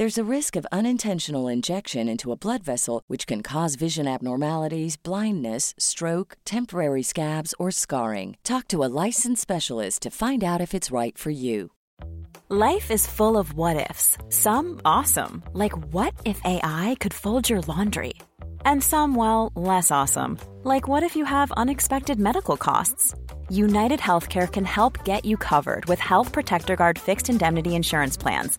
There's a risk of unintentional injection into a blood vessel, which can cause vision abnormalities, blindness, stroke, temporary scabs, or scarring. Talk to a licensed specialist to find out if it's right for you. Life is full of what ifs. Some awesome, like what if AI could fold your laundry? And some, well, less awesome, like what if you have unexpected medical costs? United Healthcare can help get you covered with Health Protector Guard fixed indemnity insurance plans.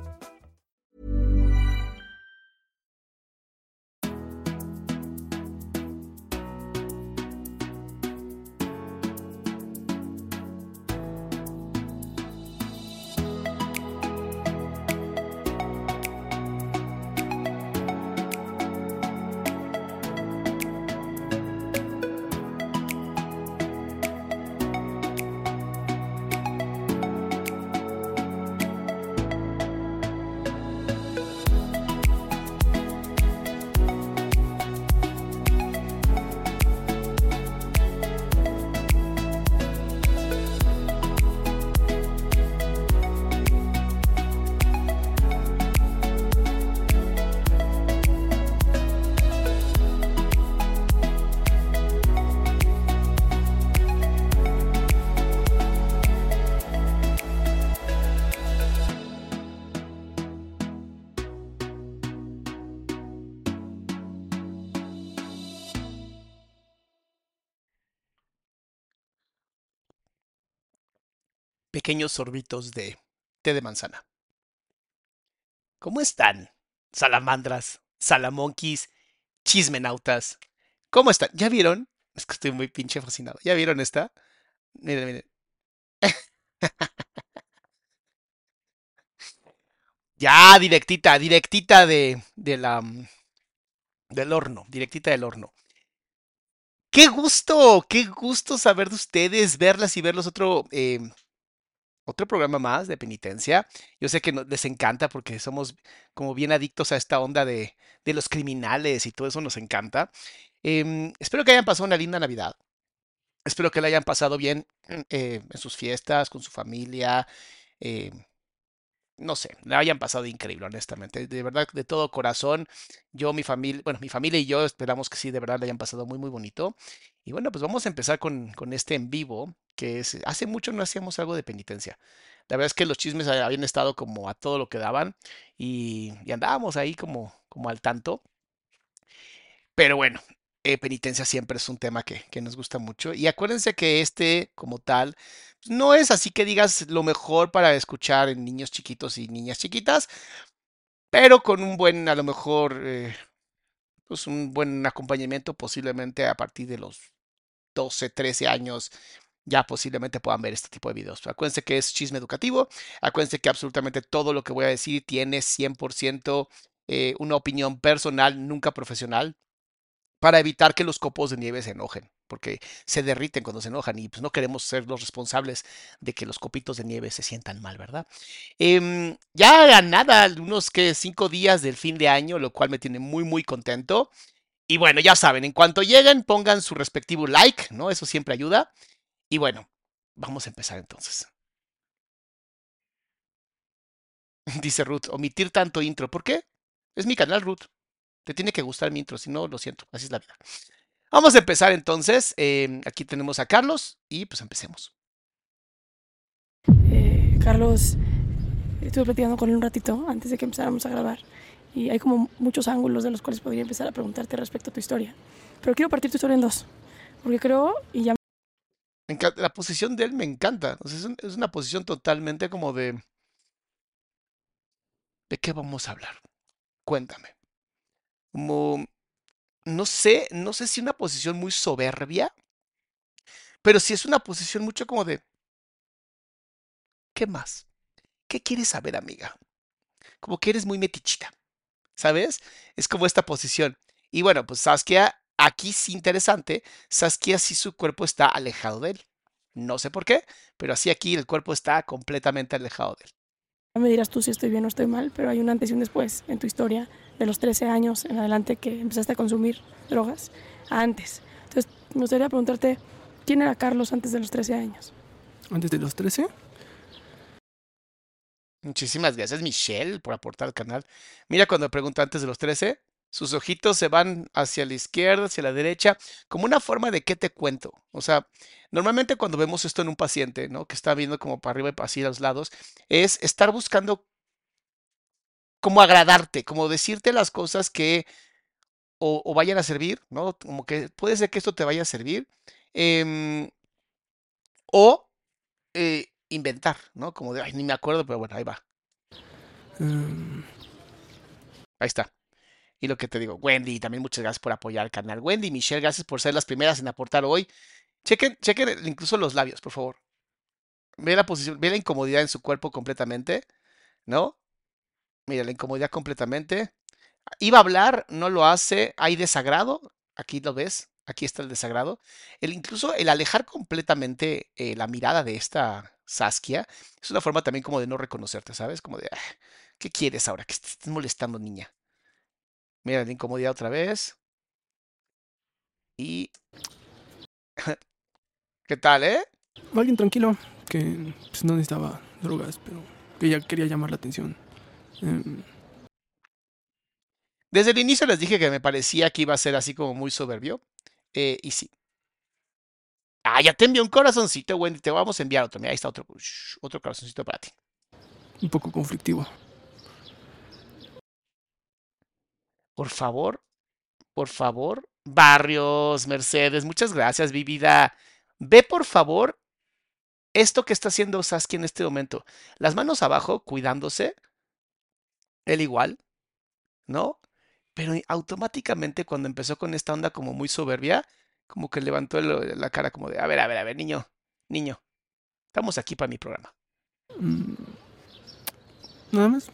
Pequeños sorbitos de té de manzana. ¿Cómo están? Salamandras, salamonquis, chismenautas. ¿Cómo están? ¿Ya vieron? Es que estoy muy pinche fascinado. ¿Ya vieron esta? Miren, miren. ya, directita, directita de, de la, mm, del horno, directita del horno. Qué gusto, qué gusto saber de ustedes, verlas y verlos otro eh, otro programa más de penitencia. Yo sé que les encanta porque somos como bien adictos a esta onda de, de los criminales y todo eso nos encanta. Em, espero que hayan pasado una linda Navidad. Espero que la hayan pasado bien eh, en sus fiestas, con su familia. Eh, no sé, la hayan pasado increíble, honestamente. De verdad, de todo corazón, yo, mi familia, bueno, mi familia y yo esperamos que sí, de verdad, la hayan pasado muy, muy bonito. Y bueno, pues vamos a empezar con, con este en vivo, que es, hace mucho no hacíamos algo de penitencia. La verdad es que los chismes habían estado como a todo lo que daban y, andábamos ahí como, como al tanto. Pero bueno, eh, penitencia siempre es un tema que, que, nos gusta mucho. Y acuérdense que este, como tal, pues, no es así que digas lo mejor para escuchar en niños chiquitos y niñas chiquitas, pero con un buen, a lo mejor, eh, pues un buen acompañamiento, posiblemente a partir de los 12, 13 años, ya posiblemente puedan ver este tipo de videos. Acuérdense que es chisme educativo, acuérdense que absolutamente todo lo que voy a decir tiene 100% eh, una opinión personal, nunca profesional para evitar que los copos de nieve se enojen, porque se derriten cuando se enojan y pues no queremos ser los responsables de que los copitos de nieve se sientan mal, ¿verdad? Eh, ya nada, unos que cinco días del fin de año, lo cual me tiene muy, muy contento. Y bueno, ya saben, en cuanto lleguen, pongan su respectivo like, ¿no? Eso siempre ayuda. Y bueno, vamos a empezar entonces. Dice Ruth, omitir tanto intro. ¿Por qué? Es mi canal, Ruth. Te tiene que gustar mi intro, si no, lo siento, así es la vida. Vamos a empezar entonces. Eh, aquí tenemos a Carlos y pues empecemos. Eh, Carlos, estuve platicando con él un ratito antes de que empezáramos a grabar y hay como muchos ángulos de los cuales podría empezar a preguntarte respecto a tu historia. Pero quiero partir tu historia en dos, porque creo, y ya La posición de él me encanta. Es una posición totalmente como de... ¿De qué vamos a hablar? Cuéntame. Como... No sé, no sé si una posición muy soberbia, pero sí es una posición mucho como de... ¿Qué más? ¿Qué quieres saber, amiga? Como que eres muy metichita, ¿sabes? Es como esta posición. Y bueno, pues Saskia, aquí sí interesante, Saskia sí su cuerpo está alejado de él. No sé por qué, pero así aquí el cuerpo está completamente alejado de él. me dirás tú si estoy bien o estoy mal, pero hay un antes y un después en tu historia de los 13 años en adelante que empezaste a consumir drogas antes. Entonces, me gustaría preguntarte, ¿quién era Carlos antes de los 13 años? Antes de los 13, Muchísimas gracias, Michelle, por aportar al canal. Mira cuando pregunta antes de los 13, sus ojitos se van hacia la izquierda, hacia la derecha, como una forma de qué te cuento. O sea, normalmente cuando vemos esto en un paciente, ¿no? Que está viendo como para arriba y para así a los lados, es estar buscando como agradarte, como decirte las cosas que o, o vayan a servir, ¿no? Como que puede ser que esto te vaya a servir. em, o eh, inventar, ¿no? Como de, ay, ni me acuerdo, pero bueno, ahí va. em, Ahí está. Y lo que te digo, Wendy, también muchas gracias por apoyar el canal. Wendy Michelle, gracias por ser las primeras en aportar hoy. Chequen, chequen incluso los labios, por favor. Ve la posición, ve la incomodidad en su cuerpo completamente, ¿no? Mira, la incomodidad completamente. Iba a hablar, no lo hace, hay desagrado, aquí lo ves, aquí está el desagrado. El, incluso el alejar completamente eh, la mirada de esta Saskia es una forma también como de no reconocerte, ¿sabes? Como de, "Ah, ¿qué quieres ahora? ¿Qué te estás molestando, niña? Mira, la incomodidad otra vez. Y... ¿Qué tal, eh? alguien tranquilo que pues, no necesitaba drogas, pero que ya quería llamar la atención. Em, Desde el inicio les dije que me parecía que iba a ser así como muy soberbio. eh, y sí. Ah, ya te envié un corazoncito, Wendy. Te vamos a enviar otro. Mira, ahí está otro, otro corazoncito para ti. un poco conflictivo. Por favor, por favor. Barrios, Mercedes, muchas gracias, mi vida. Ve, por favor, esto que está haciendo Saskia en este momento. Las manos abajo, cuidándose. Él igual, ¿no? Pero automáticamente cuando empezó con esta onda como muy soberbia, como que levantó el- la cara como de, a ver, a ver, a ver, niño, niño, estamos aquí para mi programa. Mm, Nada más.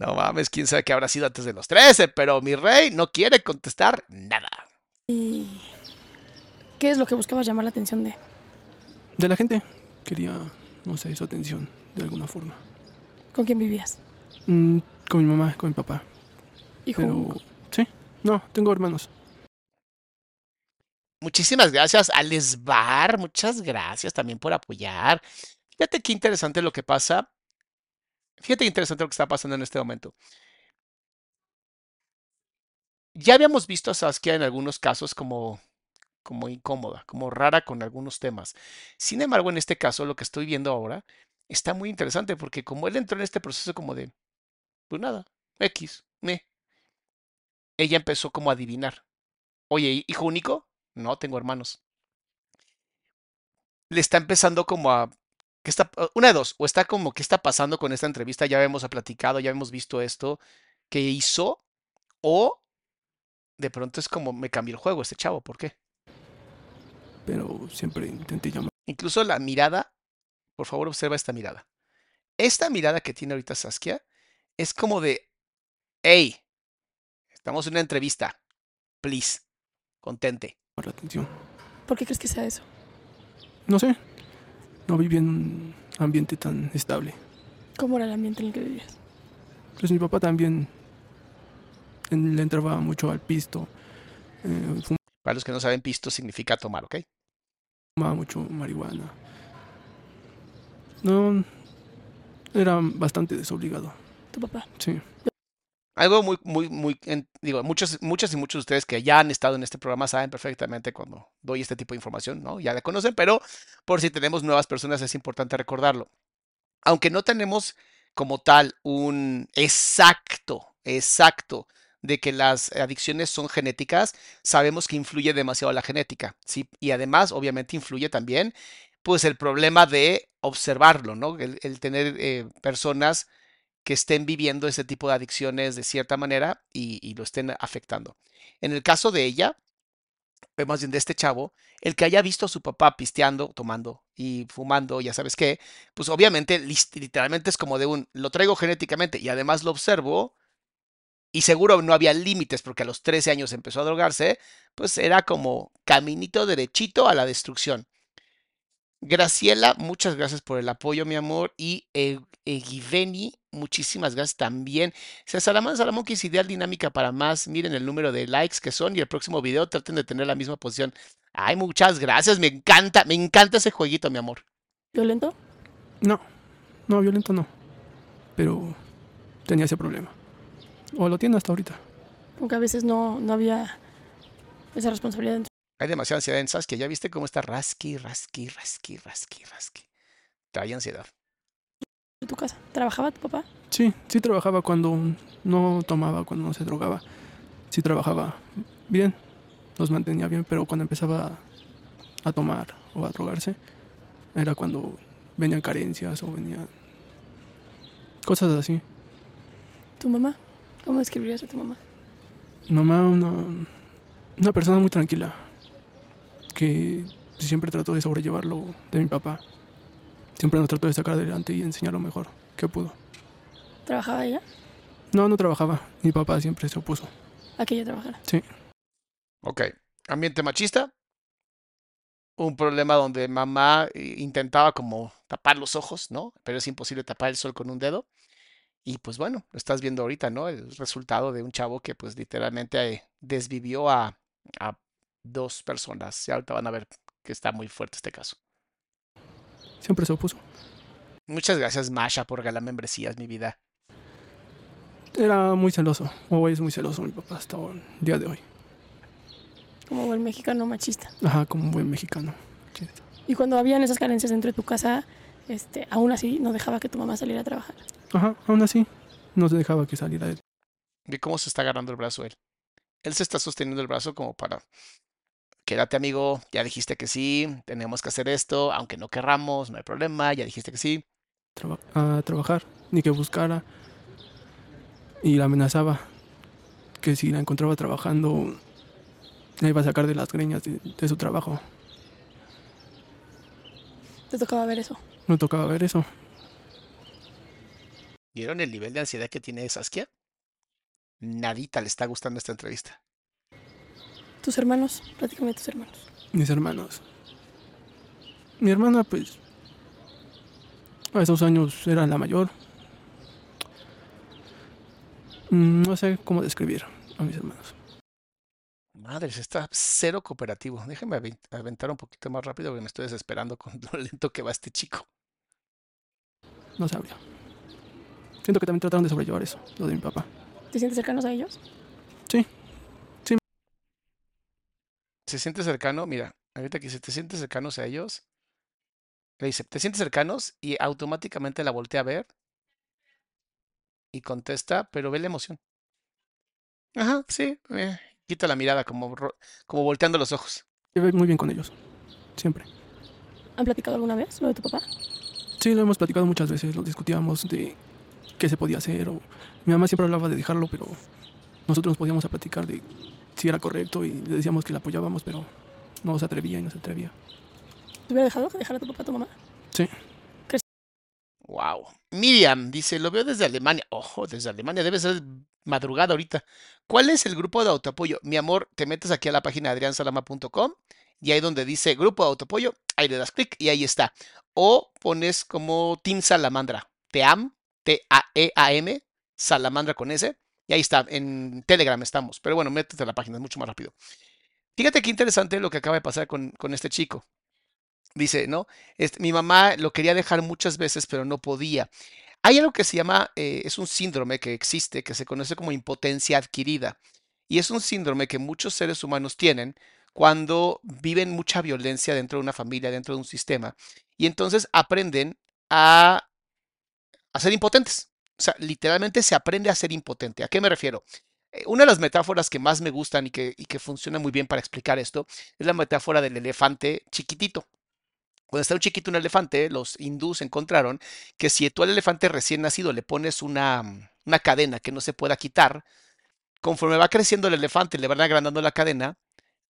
No mames, quién sabe qué habrá sido antes de los 13, pero mi rey no quiere contestar nada. ¿Y qué es lo que buscabas llamar la atención de? De la gente. Quería, no sé, su atención de alguna forma. ¿Con quién vivías? Mm, con mi mamá, con mi papá. Hijo Pero, sí, no, tengo hermanos. Muchísimas gracias, Alesbar. Muchas gracias también por apoyar. Fíjate qué interesante lo que pasa. Fíjate interesante lo que está pasando en este momento. Ya habíamos visto a Saskia en algunos casos como, como incómoda, como rara con algunos temas. Sin embargo, en este caso, lo que estoy viendo ahora está muy interesante porque como él entró en este proceso como de, pues nada, X, me. Ella empezó como a adivinar. Oye, ¿hijo único? No, tengo hermanos. Le está empezando como a... ¿qué está, una de dos, o está como, ¿qué está pasando con esta entrevista? Ya hemos platicado, ya hemos visto esto que hizo, o de pronto es como, me cambió el juego este chavo, ¿por qué? Pero siempre intenté llamar. Incluso la mirada, por favor observa esta mirada. Esta mirada que tiene ahorita Saskia es como de, hey, estamos en una entrevista, please, contente. la atención. ¿Por qué crees que sea eso? No sé, no viví en un ambiente tan estable. ¿Cómo era el ambiente en el que vivías? Pues mi papá también en- le entraba mucho al pisto, eh, Para los que no saben, pisto significa tomar, ¿ok? fumaba mucho marihuana. No, era bastante desobligado. Tu papá. Sí. Algo muy, muy, muy, digo, muchos, muchas y muchos de ustedes que ya han estado en este programa saben perfectamente cuando doy este tipo de información, ¿no? Ya la conocen, pero por si tenemos nuevas personas es importante recordarlo. Aunque no tenemos como tal un exacto, exacto de que las adicciones son genéticas, sabemos que influye demasiado la genética, ¿sí? Y además, obviamente, influye también, pues, el problema de observarlo, ¿no? El, el tener eh, personas que estén viviendo ese tipo de adicciones de cierta manera y, y lo estén afectando. En el caso de ella, eh, más bien de este chavo, el que haya visto a su papá pisteando, tomando y fumando, ya sabes qué, pues obviamente literalmente es como de un, lo traigo genéticamente y además lo observo y seguro no había límites porque a los 13 años empezó a drogarse, pues era como caminito derechito a la destrucción. Graciela, muchas gracias por el apoyo, mi amor. Y eh, Egiveni, muchísimas gracias también. Salamán Salamón, que es ideal dinámica para más. Miren el número de likes que son y el próximo video traten de tener la misma posición. Ay, muchas gracias. Me encanta, me encanta ese jueguito, mi amor. ¿Violento? No, no, violento no. Pero tenía ese problema. O lo tiene hasta ahorita. Aunque a veces no, no había esa responsabilidad en Hay demasiada ansiedad en Saskia. ¿Ya viste cómo está rasqui, rasqui, rasqui, rasqui, rasqui? Trae ansiedad. tu casa. ¿Trabajaba tu papá? Sí, sí trabajaba cuando no tomaba, cuando no se drogaba. Sí trabajaba bien, nos mantenía bien, pero cuando empezaba a tomar o a drogarse, era cuando venían carencias o venían cosas así. ¿Tu mamá? ¿Cómo describirías a tu mamá? Mi mamá, una, una persona muy tranquila, que siempre trató de sobrellevarlo de mi papá. Siempre nos trató de sacar adelante y enseñar lo mejor que pudo. ¿Trabajaba ella? No, no trabajaba. Mi papá siempre se opuso. ¿A que ella trabajara? Sí. Ok. Ambiente machista. Un problema donde mamá eh, intentaba como tapar los ojos, ¿no? Pero es imposible tapar el sol con un dedo. Y pues bueno, lo estás viendo ahorita, ¿no? El resultado de un chavo que pues literalmente eh, desvivió a, a dos personas. Y ahorita van a ver que está muy fuerte este caso. Siempre se opuso. Muchas gracias, Masha, por regalar membresías, mi vida. Era muy celoso, o es muy celoso mi papá hasta el día de hoy. Como buen mexicano machista. Ajá, como un buen mexicano. Sí. Y cuando habían esas carencias dentro de tu casa, este, aún así no dejaba que tu mamá saliera a trabajar. Ajá, aún así, no se dejaba que saliera él. Ve cómo se está agarrando el brazo él. Él se está sosteniendo el brazo como para. Quédate, amigo. Ya dijiste que sí. Tenemos que hacer esto. Aunque no querramos, no hay problema. Ya dijiste que sí. traba- a trabajar, ni que buscara. Y la amenazaba que si la encontraba trabajando, la iba a sacar de las greñas de, de su trabajo. Te tocaba ver eso. No tocaba ver eso. ¿Vieron el nivel de ansiedad que tiene Saskia? Nadita le está gustando esta entrevista. Tus hermanos, prácticamente tus hermanos. Mis hermanos. Mi hermana, pues, a esos años era la mayor. Mm, No sé cómo describir a mis hermanos. Madres, está cero cooperativo. Déjeme aven- aventar un poquito más rápido porque me estoy desesperando con lo lento que va este chico. No sabría. Siento que también trataron de sobrellevar eso, lo de mi papá. ¿Te sientes cercanos a ellos? Sí, ¿Se siente cercano? Mira, ahorita que si te sientes cercanos a ellos, le dice, ¿te sientes cercanos? Y automáticamente la voltea a ver y contesta, pero ve la emoción. Ajá, sí. eh, Quita la mirada, como, como volteando los ojos. llevé muy bien con ellos. Siempre. ¿Han platicado alguna vez lo de tu papá? Sí, lo hemos platicado muchas veces, lo discutíamos de qué se podía hacer. O... Mi mamá siempre hablaba de dejarlo, pero nosotros nos podíamos a platicar de si era correcto y le decíamos que la apoyábamos, pero no se atrevía y no se atrevía. ¿Te hubiera dejado que dejara a tu papá a tu mamá? Sí, Wow. Miriam dice, lo veo desde Alemania. Ojo, desde Alemania, debe ser madrugada ahorita. ¿Cuál es el grupo de autoapoyo? Mi amor, te metes aquí a la página adriansalama.com y ahí donde dice grupo de autoapoyo, ahí le das clic y ahí está. O pones como Team Salamandra, TEAM, T-A-E-A-M, Salamandra con S, y ahí está, en Telegram estamos. Pero bueno, métete a la página, es mucho más rápido. Fíjate qué interesante lo que acaba de pasar con, con este chico. Dice, ¿no? Este, mi mamá lo quería dejar muchas veces, pero no podía. Hay algo que se llama, eh, es un síndrome que existe, que se conoce como impotencia adquirida. Y es un síndrome que muchos seres humanos tienen cuando viven mucha violencia dentro de una familia, dentro de un sistema. Y entonces aprenden a, a ser impotentes. O sea, literalmente se aprende a ser impotente. ¿A qué me refiero? Eh, Una de las metáforas que más me gustan y que, funciona muy bien para explicar esto es la metáfora del elefante chiquitito. Cuando está un chiquito un elefante, los hindús encontraron que si tú al elefante recién nacido le pones una, mm, cadena que no se pueda quitar, conforme va creciendo el elefante, le van agrandando la cadena,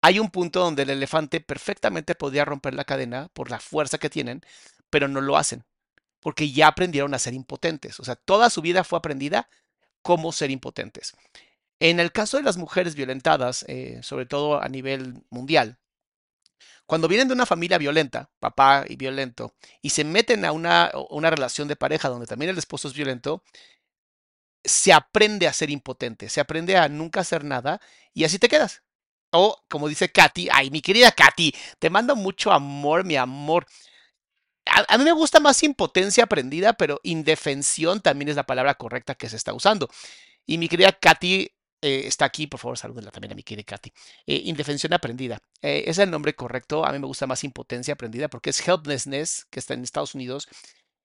hay un punto donde el elefante perfectamente podría romper la cadena por la fuerza que tienen, pero no lo hacen, porque ya aprendieron a ser impotentes. O sea, toda su vida fue aprendida cómo ser impotentes. En el caso de las mujeres violentadas, eh, sobre todo a nivel mundial, cuando vienen de una familia violenta, papá y violento, y se meten a una, una relación de pareja donde también el esposo es violento, se aprende a ser impotente, se aprende a nunca hacer nada y así te quedas. O como dice Katy, ay, mi querida Katy, te mando mucho amor, mi amor. A, mí me gusta más impotencia aprendida, pero indefensión también es la palabra correcta que se está usando. Y mi querida Katy eh, está aquí, por favor, salúdenla también a mi querida Katy. Eh, indefensión aprendida. Eh, es el nombre correcto. A mí me gusta más impotencia aprendida porque es helplessness, que está en Estados Unidos.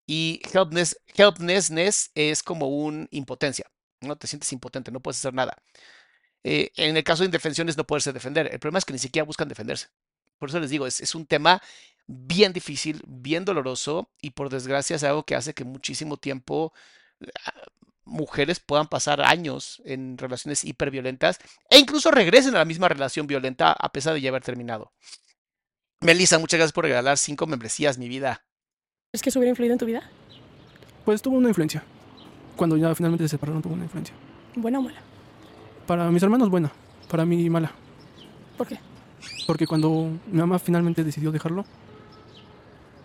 Y helplessness, es como un impotencia. No te sientes impotente, no puedes hacer nada. En el caso de indefensiones no poderse defender. El problema es que ni siquiera buscan defenderse. Por eso les digo, es un tema bien difícil, bien doloroso y por desgracia es algo que hace que muchísimo tiempo ah, mujeres puedan pasar años en relaciones hiperviolentas e incluso regresen a la misma relación violenta a pesar de ya haber terminado. Melissa, muchas gracias por regalar cinco membresías, mi vida. ¿Es que eso hubiera influido en tu vida? Pues tuvo una influencia. Cuando ya finalmente se separaron, tuvo una influencia. ¿Buena o mala? Para mis hermanos, buena. Para mí, mala. ¿Por qué? Porque cuando mi mamá finalmente decidió dejarlo,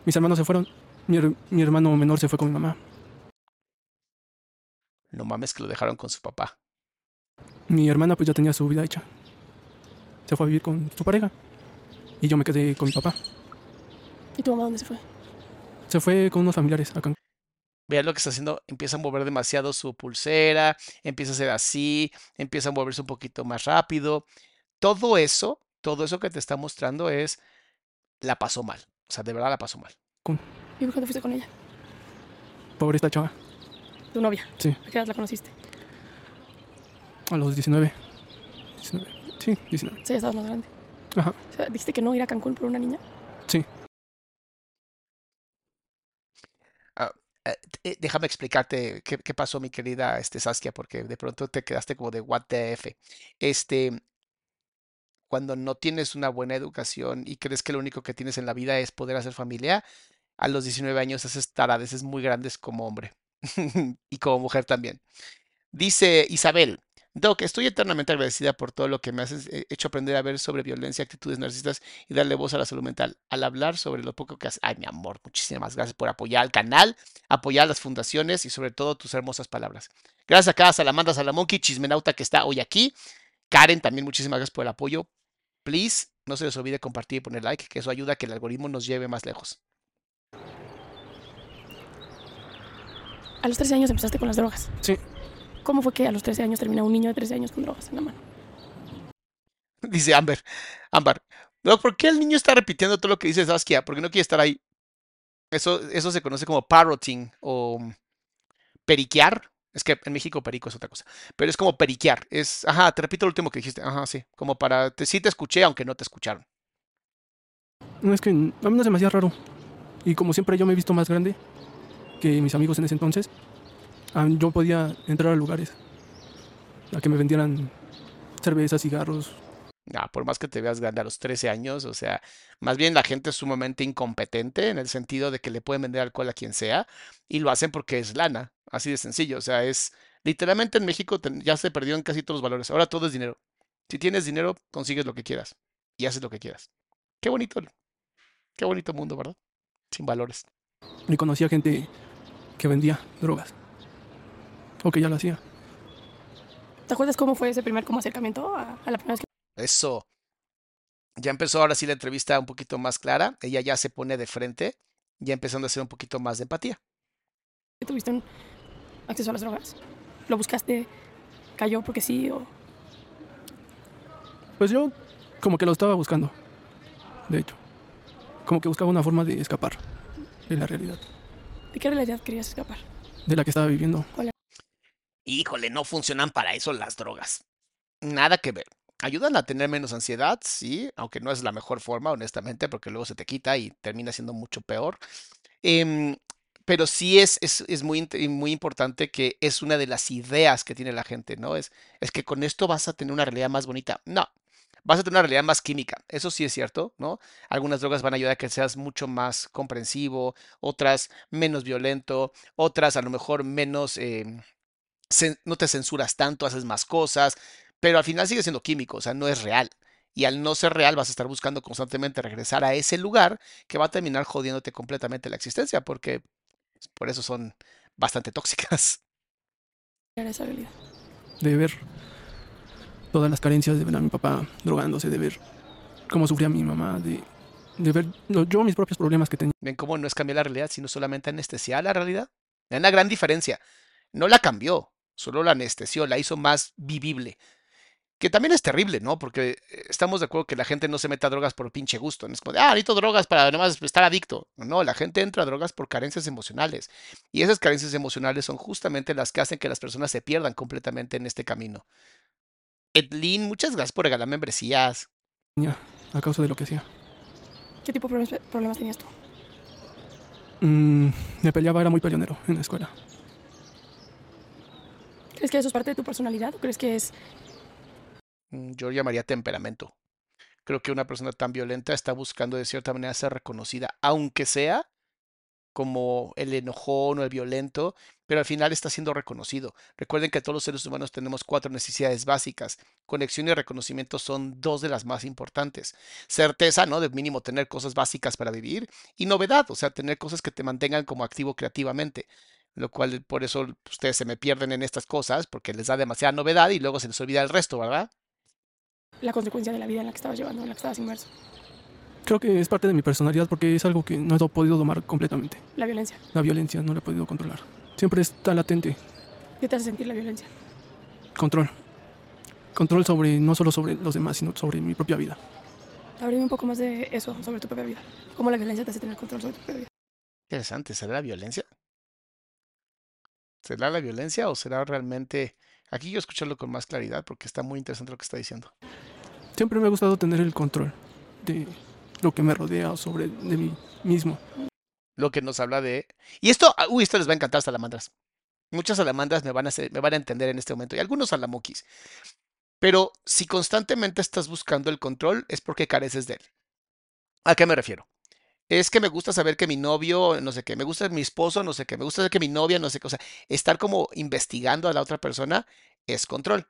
mis hermanos se fueron. Mi, her- mi hermano menor se fue con mi mamá. No mames que lo dejaron con su papá. Mi hermana pues ya tenía su vida hecha. Se fue a vivir con su pareja. Y yo me quedé con mi papá. ¿Y tu mamá dónde se fue? Se fue con unos familiares a Cancún. Vean lo que está haciendo, empieza a mover demasiado su pulsera, empieza a hacer así, empieza a moverse un poquito más rápido. Todo eso, todo eso que te está mostrando es, la pasó mal. O sea, de verdad la pasó mal. ¿Y por qué te fuiste con ella? Pobre esta chava. Tu novia. Sí. ¿A qué edad la conociste? A los 19. 19. Sí, 19. Sí, ya estabas más grande. Ajá. O sea, dijiste que no ir a Cancún por una niña. Sí. Eh, eh, déjame explicarte qué, qué pasó, mi querida este, Saskia, porque de pronto te quedaste como de what the F. Este, cuando no tienes una buena educación y crees que lo único que tienes en la vida es poder hacer familia, a los 19 años haces taradeces muy grandes como hombre y como mujer también. Dice Isabel, Doc, estoy eternamente agradecida por todo lo que me has eh, hecho aprender a ver sobre violencia, actitudes narcisistas y darle voz a la salud mental. Al hablar sobre lo poco que haces. Ay, mi amor, muchísimas gracias por apoyar al canal, apoyar las fundaciones y sobre todo tus hermosas palabras. Gracias a cada Salamandra Salamonqui, chismenauta que está hoy aquí. Karen, también muchísimas gracias por el apoyo. Please, no se les olvide compartir y poner like, que eso ayuda a que el algoritmo nos lleve más lejos. A los 13 años empezaste con las drogas. Sí. ¿Cómo fue que a los 13 años termina un niño de 13 años con drogas en la mano? Dice Amber. Amber, ¿por qué el niño está repitiendo todo lo que dice Saskia? Porque no quiere estar ahí. Eso, eso se conoce como parroting o periquear. Es que en México perico es otra cosa. Pero es como periquear. Es, ajá, te repito lo último que dijiste. Ajá, sí. Como para, te, sí te escuché, aunque no te escucharon. No, es que a mí no me hacía raro. Y como siempre yo me he visto más grande que mis amigos en ese entonces, ah, yo podía entrar a lugares a que me vendieran cervezas, cigarros. Ah, por más que te veas grande a los 13 años, o sea, más bien la gente es sumamente incompetente en el sentido de que le pueden vender alcohol a quien sea y lo hacen porque es lana, así de sencillo. O sea, es literalmente en México ya se perdieron casi todos los valores. Ahora todo es dinero. Si tienes dinero, consigues lo que quieras y haces lo que quieras. Qué bonito, qué bonito mundo, ¿verdad? Sin valores. Y conocía gente que vendía drogas. O que ya lo hacía. ¿Te acuerdas cómo fue ese primer como acercamiento a, a la primera vez que Eso. Ya empezó ahora sí la entrevista un poquito más clara. Ella ya se pone de frente, ya empezando a hacer un poquito más de empatía. ¿Tuviste un acceso a las drogas? ¿Lo buscaste? ¿Cayó porque sí? O... Pues yo como que lo estaba buscando, de hecho. Como que buscaba una forma de escapar de la realidad, ¿De qué realidad querías escapar? de la que estaba viviendo. Híjole, no funcionan para eso las drogas. Nada que ver. Ayudan a tener menos ansiedad, sí, aunque no es la mejor forma, honestamente, porque luego se te quita y termina siendo mucho peor. Em, pero sí es, es, es muy, muy importante que es una de las ideas que tiene la gente, ¿no? Es, es que con esto vas a tener una realidad más bonita. No, vas a tener una realidad más química. Eso sí es cierto, ¿no? Algunas drogas van a ayudar a que seas mucho más comprensivo, otras menos violento, otras a lo mejor menos... em, no te censuras tanto, haces más cosas, pero al final sigue siendo químico, o sea, no es real. Y al no ser real vas a estar buscando constantemente regresar a ese lugar que va a terminar jodiéndote completamente la existencia, porque pues, por eso son bastante tóxicas. Era esa realidad. de ver todas las carencias, de ver a mi papá drogándose, de ver cómo sufría mi mamá, de, de ver yo mis propios problemas que tenía. Ven cómo no es cambiar la realidad, sino solamente anestesiar la realidad. Hay una gran diferencia. No la cambió, solo la anestesió, la hizo más vivible. Que también es terrible, ¿no? Porque eh, estamos de acuerdo que la gente no se meta a drogas por pinche gusto. No es como de, ah, necesito drogas para nomás estar adicto. No, la gente entra a drogas por carencias emocionales. Y esas carencias emocionales son justamente las que hacen que las personas se pierdan completamente en este camino. Edlin, muchas gracias por regalar membresías. a causa de lo que hacía. ¿Qué tipo de problemas, tenías tú? Mm, me peleaba, era muy peleonero en la escuela. ¿Crees que eso es parte de tu personalidad o crees que es Yo llamaría temperamento. Creo que una persona tan violenta está buscando de cierta manera ser reconocida, aunque sea como el enojón o el violento, pero al final está siendo reconocido. Recuerden que todos los seres humanos tenemos cuatro necesidades básicas. Conexión y reconocimiento son dos de las más importantes. Certeza, ¿no? De mínimo tener cosas básicas para vivir y novedad, o sea, tener cosas que te mantengan como activo creativamente. Lo cual por eso ustedes se me pierden en estas cosas porque les da demasiada novedad y luego se les olvida el resto, ¿verdad? La consecuencia de la vida en la que estabas llevando, en la que estabas inmerso? Creo que es parte de mi personalidad porque es algo que no he podido domar completamente. La violencia. La violencia no la he podido controlar. Siempre está latente. ¿Qué te hace sentir la violencia? Control. Control sobre, no solo sobre los demás, sino sobre mi propia vida. Háblame un poco más de eso, sobre tu propia vida. ¿Cómo la violencia te hace tener control sobre tu propia vida? Interesante, ¿será la violencia? ¿Será la violencia o será realmente... Aquí yo escucharlo con más claridad porque está muy interesante lo que está diciendo. Siempre me ha gustado tener el control de lo que me rodea o sobre de mí mismo. Lo que nos habla de... Y esto, ah, uy, esto les va a encantar salamandras. Muchas salamandras me van a, hacer- me van a entender en este momento y algunos salamokis. Pero si constantemente estás buscando el control es porque careces de él. ¿A qué me refiero? Es que me gusta saber que mi novio, no sé qué, me gusta mi esposo, no sé qué, me gusta saber que mi novia, no sé qué, o sea, estar como investigando a la otra persona es control.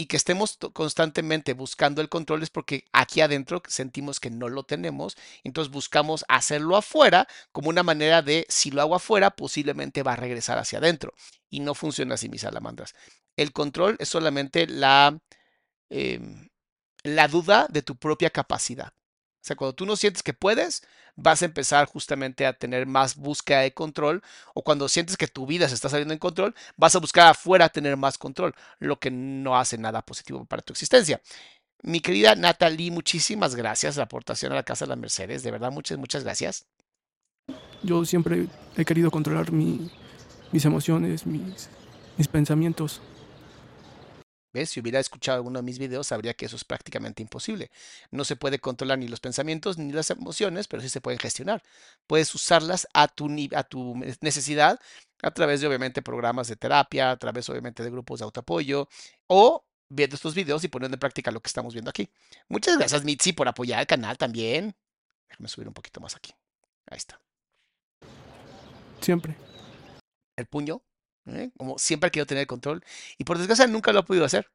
Y que estemos constantemente buscando el control es porque aquí adentro sentimos que no lo tenemos, entonces buscamos hacerlo afuera como una manera de, si lo hago afuera, posiblemente va a regresar hacia adentro. Y no funciona así, mis salamandras. El control es solamente la, em, la duda de tu propia capacidad. O sea, cuando tú no sientes que puedes, vas a empezar justamente a tener más búsqueda de control. O cuando sientes que tu vida se está saliendo en control, vas a buscar afuera tener más control, lo que no hace nada positivo para tu existencia. Mi querida Natalie, muchísimas gracias. La aportación a la Casa de las Mercedes. De verdad, muchas, muchas gracias. Yo siempre he querido controlar mi- mis emociones, mis, mis pensamientos. ¿Ves? Si hubiera escuchado alguno de mis videos, sabría que eso es prácticamente imposible. No se puede controlar ni los pensamientos ni las emociones, pero sí se pueden gestionar. Puedes usarlas a tu, ni- a tu necesidad a través de, obviamente, programas de terapia, a través, obviamente, de grupos de autoapoyo o viendo estos videos y poniendo en práctica lo que estamos viendo aquí. Muchas gracias, Mitzi, por apoyar el canal también. Déjame subir un poquito más aquí. Ahí está. Siempre. el puño, ¿eh? como siempre ha querido tener control y por desgracia nunca lo ha podido hacer.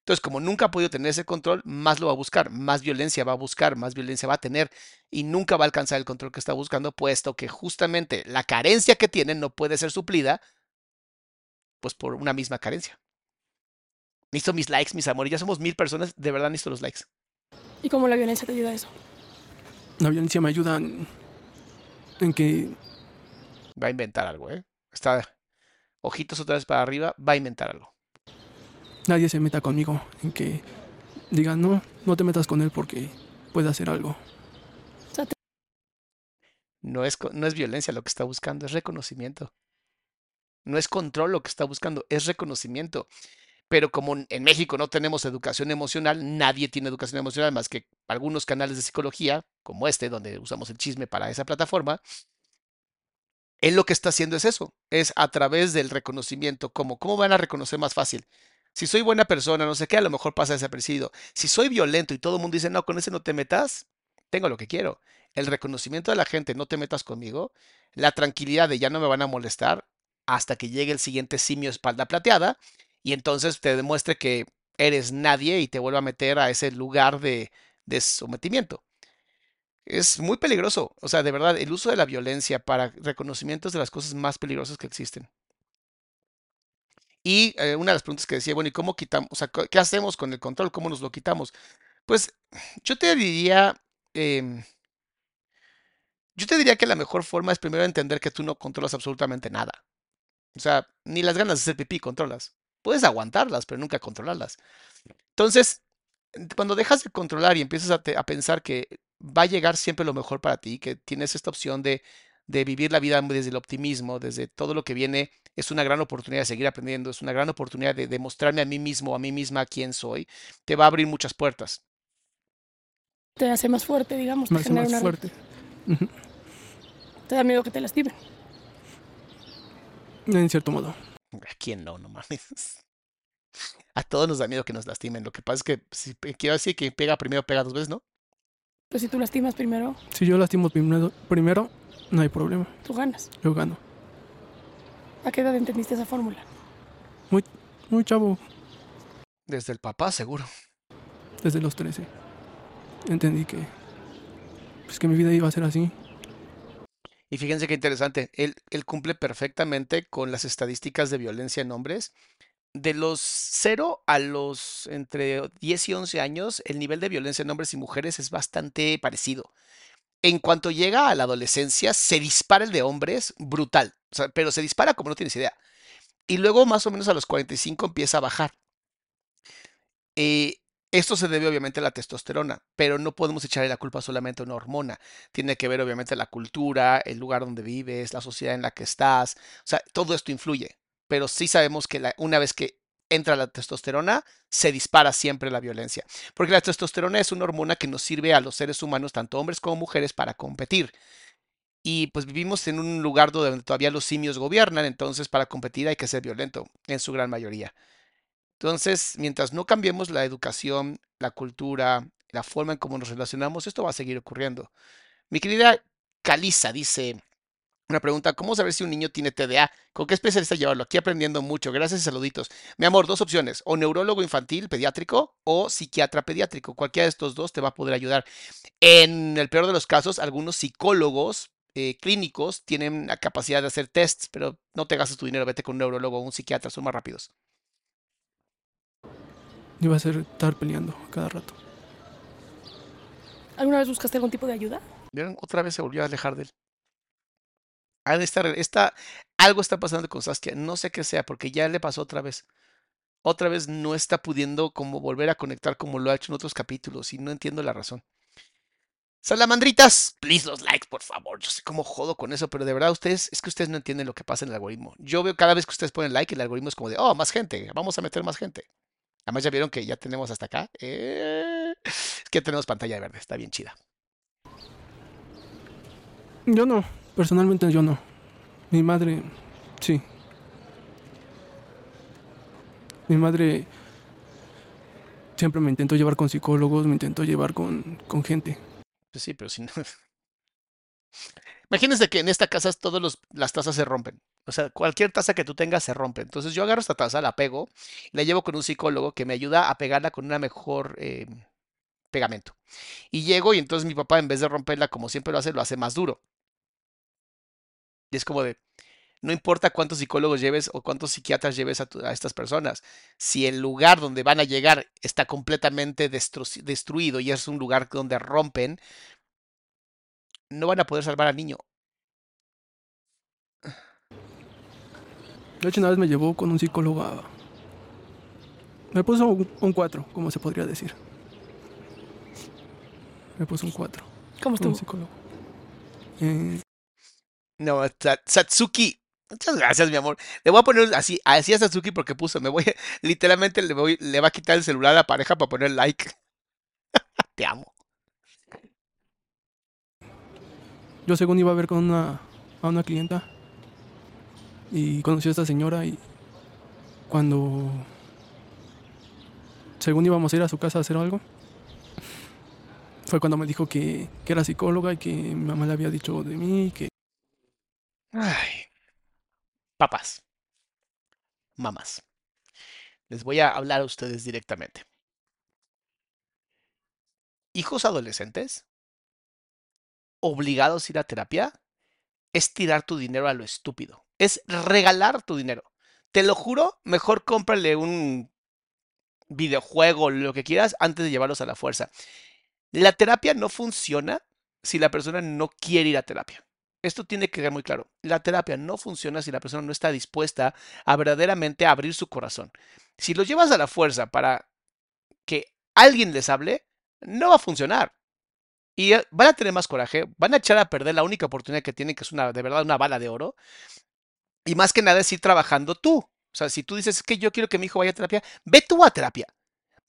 Entonces, como nunca ha podido tener ese control, más lo va a buscar, más violencia va a buscar, más violencia va a tener y nunca va a alcanzar el control que está buscando, puesto que justamente la carencia que tiene no puede ser suplida, pues por una misma carencia. Necesito mis likes, mis amores, ya somos mil personas, de verdad necesito los likes. ¿Y cómo la violencia te ayuda a eso? La violencia me ayuda en, en que Va a inventar algo, ¿eh? Está ojitos otra vez para arriba, va a inventar algo. nadie se meta conmigo, en que digan, no, no te metas con él porque puede hacer algo. No es, no es violencia lo que está buscando, es reconocimiento. No es control lo que está buscando, es reconocimiento. Pero como en México no tenemos educación emocional, nadie tiene educación emocional más que algunos canales de psicología, como este, donde usamos el chisme para esa plataforma. Él lo que está haciendo es eso, es a través del reconocimiento. ¿Cómo? ¿Cómo van a reconocer más fácil? Si soy buena persona, no sé qué, a lo mejor pasa desapercibido. Si soy violento y todo el mundo dice, no, con ese no te metas, tengo lo que quiero. El reconocimiento de la gente, no te metas conmigo. La tranquilidad de ya no me van a molestar hasta que llegue el siguiente simio espalda plateada y entonces te demuestre que eres nadie y te vuelva a meter a ese lugar de, de sometimiento. Es muy peligroso. O sea, de verdad, el uso de la violencia para reconocimiento es de las cosas más peligrosas que existen. Y eh, una de las preguntas que decía, bueno, ¿y cómo quitamos? O sea, ¿qué hacemos con el control? ¿Cómo nos lo quitamos? Pues yo te diría, em, yo te diría que la mejor forma es primero entender que tú no controlas absolutamente nada. O sea, ni las ganas de hacer pipí controlas. Puedes aguantarlas, pero nunca controlarlas. Entonces, cuando dejas de controlar y empiezas a pensar que va a llegar siempre lo mejor para ti, que tienes esta opción de, de vivir la vida desde el optimismo, desde todo lo que viene, es una gran oportunidad de seguir aprendiendo, es una gran oportunidad de demostrarme a mí mismo, a mí misma quién soy, te va a abrir muchas puertas. te hace más fuerte, digamos. más una- fuerte. Te da miedo que te lastimen. En cierto modo. ¿A quién no? No mames. A todos nos da miedo que nos lastimen. Lo que pasa es que, si, quiero decir que pega primero, pega dos veces, ¿no? Pues si tú lastimas primero, Si yo lastimo primero, primero no hay problema. tú ganas. Yo gano. ¿A qué edad entendiste esa fórmula? Muy chavo, Desde el papá, seguro. desde los 13. Entendí que, pues que mi vida iba a ser así. Y fíjense qué interesante, él, él cumple perfectamente con las estadísticas de violencia en hombres. De los 0 a los entre 10 y 11 años, el nivel de violencia en hombres y mujeres es bastante parecido. En cuanto llega a la adolescencia, se dispara el de hombres brutal, pero se dispara como no tienes idea. Y luego más o menos a los 45 empieza a bajar. Eh, esto se debe obviamente a la testosterona, pero no podemos echarle la culpa solamente a una hormona. Tiene que ver obviamente la cultura, el lugar donde vives, la sociedad en la que estás. O sea, todo esto influye. Pero sí sabemos que una vez que entra la testosterona, se dispara siempre la violencia. Porque la testosterona es una hormona que nos sirve a los seres humanos, tanto hombres como mujeres, para competir. Y pues vivimos en un lugar donde todavía los simios gobiernan, entonces para competir hay que ser violento, en su gran mayoría. Entonces, mientras no cambiemos la educación, la cultura, la forma en cómo nos relacionamos, esto va a seguir ocurriendo. Mi querida Calisa dice, una pregunta, ¿cómo saber si un niño tiene TDA? ¿Con qué especialista llevarlo? Aquí aprendiendo mucho, gracias y saluditos. Mi amor, dos opciones, o neurólogo infantil pediátrico o psiquiatra pediátrico. Cualquiera de estos dos te va a poder ayudar. En el peor de los casos, algunos psicólogos eh, clínicos tienen la capacidad de hacer tests, pero no te gastes tu dinero, vete con un neurólogo o un psiquiatra, son más rápidos. Iba a ser estar peleando cada rato. ¿Alguna vez buscaste algún tipo de ayuda? ¿Vieron? Otra vez se volvió a alejar de él. Algo está pasando con Saskia. No sé qué sea, porque ya le pasó otra vez. Otra vez no está pudiendo como volver a conectar como lo ha hecho en otros capítulos y no entiendo la razón. Salamandritas, please los likes, por favor. Yo sé cómo jodo con eso, pero de verdad ustedes, es que ustedes no entienden lo que pasa en el algoritmo. Yo veo cada vez que ustedes ponen like, el algoritmo es como de, oh, más gente, vamos a meter más gente. Además ya vieron que ya tenemos hasta acá. Eh, es que ya tenemos pantalla verde, está bien chida. Yo no, personalmente yo no. Mi madre, sí. Mi madre siempre me intentó llevar con psicólogos, me intentó llevar con, con gente. Pues sí, pero si no. Imagínense que en esta casa todas las tazas se rompen. O sea, cualquier taza que tú tengas se rompe. Entonces yo agarro esta taza, la pego, la llevo con un psicólogo que me ayuda a pegarla con una mejor eh, pegamento. Y llego y entonces mi papá en vez de romperla como siempre lo hace, lo hace más duro. Y es como de, No importa cuántos psicólogos lleves o cuántos psiquiatras lleves a, tu- a estas personas. Si el lugar donde van a llegar está completamente destru- destruido y es un lugar donde rompen, no van a poder salvar al niño. De hecho, una vez me llevó con un psicólogo a... Me puso un 4, como se podría decir. Me puso un 4 ¿Cómo con un estuvo? psicólogo. Eh, No, Sa- Satsuki. Muchas gracias, mi amor. Le voy a poner así, así a Satsuki porque puso, me voy, literalmente le voy, le va a quitar el celular a la pareja para poner like. Te amo. yo según iba a ver con una, a una clienta y conocí a esta señora y cuando según íbamos a ir a su casa a hacer algo fue cuando me dijo que, que era psicóloga y que mi mamá le había dicho de mí que Ay. Papás. Mamás. Les voy a hablar a ustedes directamente. Hijos adolescentes obligados a ir a terapia es tirar tu dinero a lo estúpido. Es regalar tu dinero. Te lo juro, mejor cómprale un videojuego, lo que quieras, antes de llevarlos a la fuerza. La terapia no funciona si la persona no quiere ir a terapia. Esto tiene que quedar muy claro. La terapia no funciona si la persona no está dispuesta a verdaderamente abrir su corazón. Si lo llevas a la fuerza para que alguien les hable, no va a funcionar. Y eh, van a tener más coraje, van a echar a perder la única oportunidad que tienen, que es una, de verdad una bala de oro. Y más que nada es ir trabajando tú. O sea, si tú dices "Es que yo quiero que mi hijo vaya a terapia, ve tú a terapia.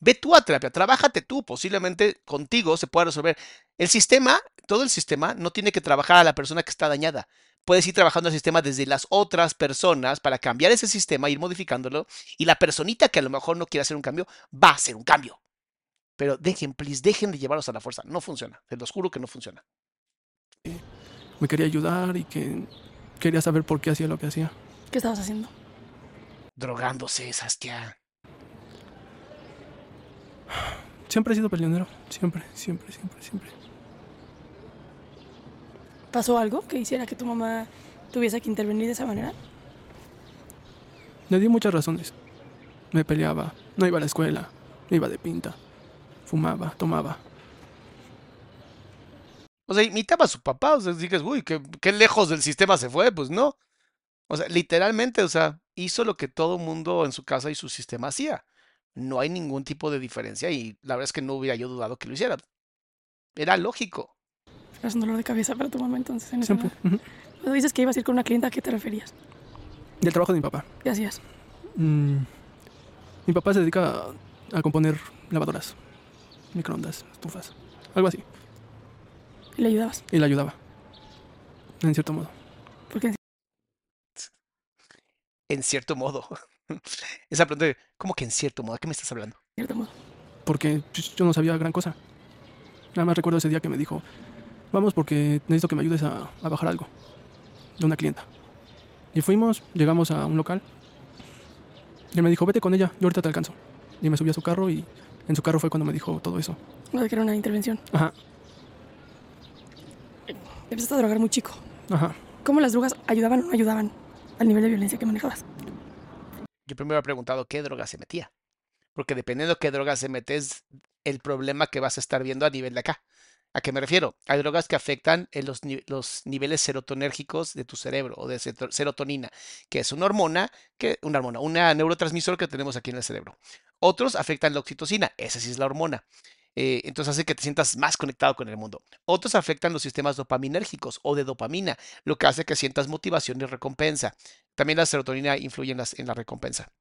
Ve tú a terapia, trabájate tú, posiblemente contigo se pueda resolver. El sistema, todo el sistema, no tiene que trabajar a la persona que está dañada. Puedes ir trabajando el sistema desde las otras personas para cambiar ese sistema, ir modificándolo, y la personita que a lo mejor no quiere hacer un cambio, va a hacer un cambio. Pero dejen, please, dejen de llevarlos a la fuerza. No funciona. Se los juro que no funciona. me quería ayudar y que quería saber por qué hacía lo que hacía. ¿Qué estabas haciendo? Drogándose, Saskia. Siempre he sido peleonero, siempre, siempre, siempre, siempre. ¿Pasó algo que hiciera que tu mamá tuviese que intervenir de esa manera? Le di muchas razones. Me peleaba, no iba a la escuela, me iba de pinta, fumaba, tomaba. O sea, imitaba a su papá. O sea, dices, uy, qué, qué lejos del sistema se fue. Pues no. O sea, literalmente, o sea, hizo lo que todo mundo en su casa y su sistema hacía. No hay ningún tipo de diferencia y la verdad es que no hubiera yo dudado que lo hiciera. Era lógico. Es un dolor de cabeza para tu mamá entonces. En ese Siempre. ujú. Cuando dices que ibas a ir con una clienta, ¿a qué te referías? Del trabajo de mi papá. ¿Qué hacías? Mm, mi papá se dedica a, a componer lavadoras, microondas, estufas, algo así. ¿Y le ayudabas? Y le ayudaba. En cierto modo. Porque En cierto modo. Esa pregunta de, ¿cómo que en cierto modo? ¿A qué me estás hablando? en cierto modo. Porque yo no sabía gran cosa. Nada más recuerdo ese día que me dijo, vamos porque necesito que me ayudes a, a bajar algo de una clienta. Y fuimos, llegamos a un local. Y él me dijo, vete con ella, yo ahorita te alcanzo. Y me subí a su carro y en su carro fue cuando me dijo todo eso. Lo de que era una intervención. Ajá, Empezaste a drogar muy chico. ajá. ¿Cómo las drogas ayudaban o no ayudaban al nivel de violencia que manejabas? Yo primero he preguntado qué droga se metía. Porque dependiendo qué droga se mete es el problema que vas a estar viendo a nivel de acá. ¿A qué me refiero? Hay drogas que afectan los, los niveles serotonérgicos de tu cerebro o de serotonina, que es una hormona, que, una hormona, una neurotransmisor que tenemos aquí en el cerebro. Otros afectan la oxitocina, esa sí es la hormona. Eh, entonces hace que te sientas más conectado con el mundo. Otros afectan los sistemas dopaminérgicos o de dopamina, lo que hace que sientas motivación y recompensa. También la serotonina influye en, la recompensa.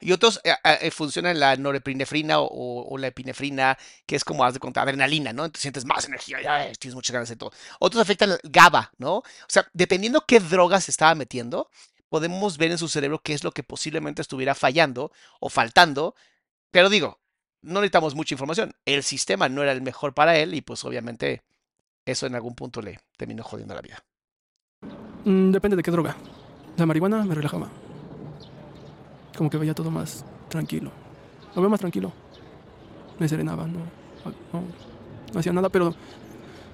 Y otros eh, eh, funcionan la norepinefrina o, la epinefrina, que es como, haz de contar, adrenalina, ¿no? Entonces sientes más energía, ya, tienes muchas ganas de todo. Otros afectan el GABA, ¿no? O sea, dependiendo qué drogas se estaba metiendo, podemos ver en su cerebro qué es lo que posiblemente estuviera fallando o faltando. Pero digo, no necesitamos mucha información. El sistema no era el mejor para él y pues obviamente eso en algún punto le terminó jodiendo la vida. Mm, depende de qué droga. La marihuana me relajaba. Como que veía todo más tranquilo. Lo veo más tranquilo. Me serenaba, no, no, no hacía nada, pero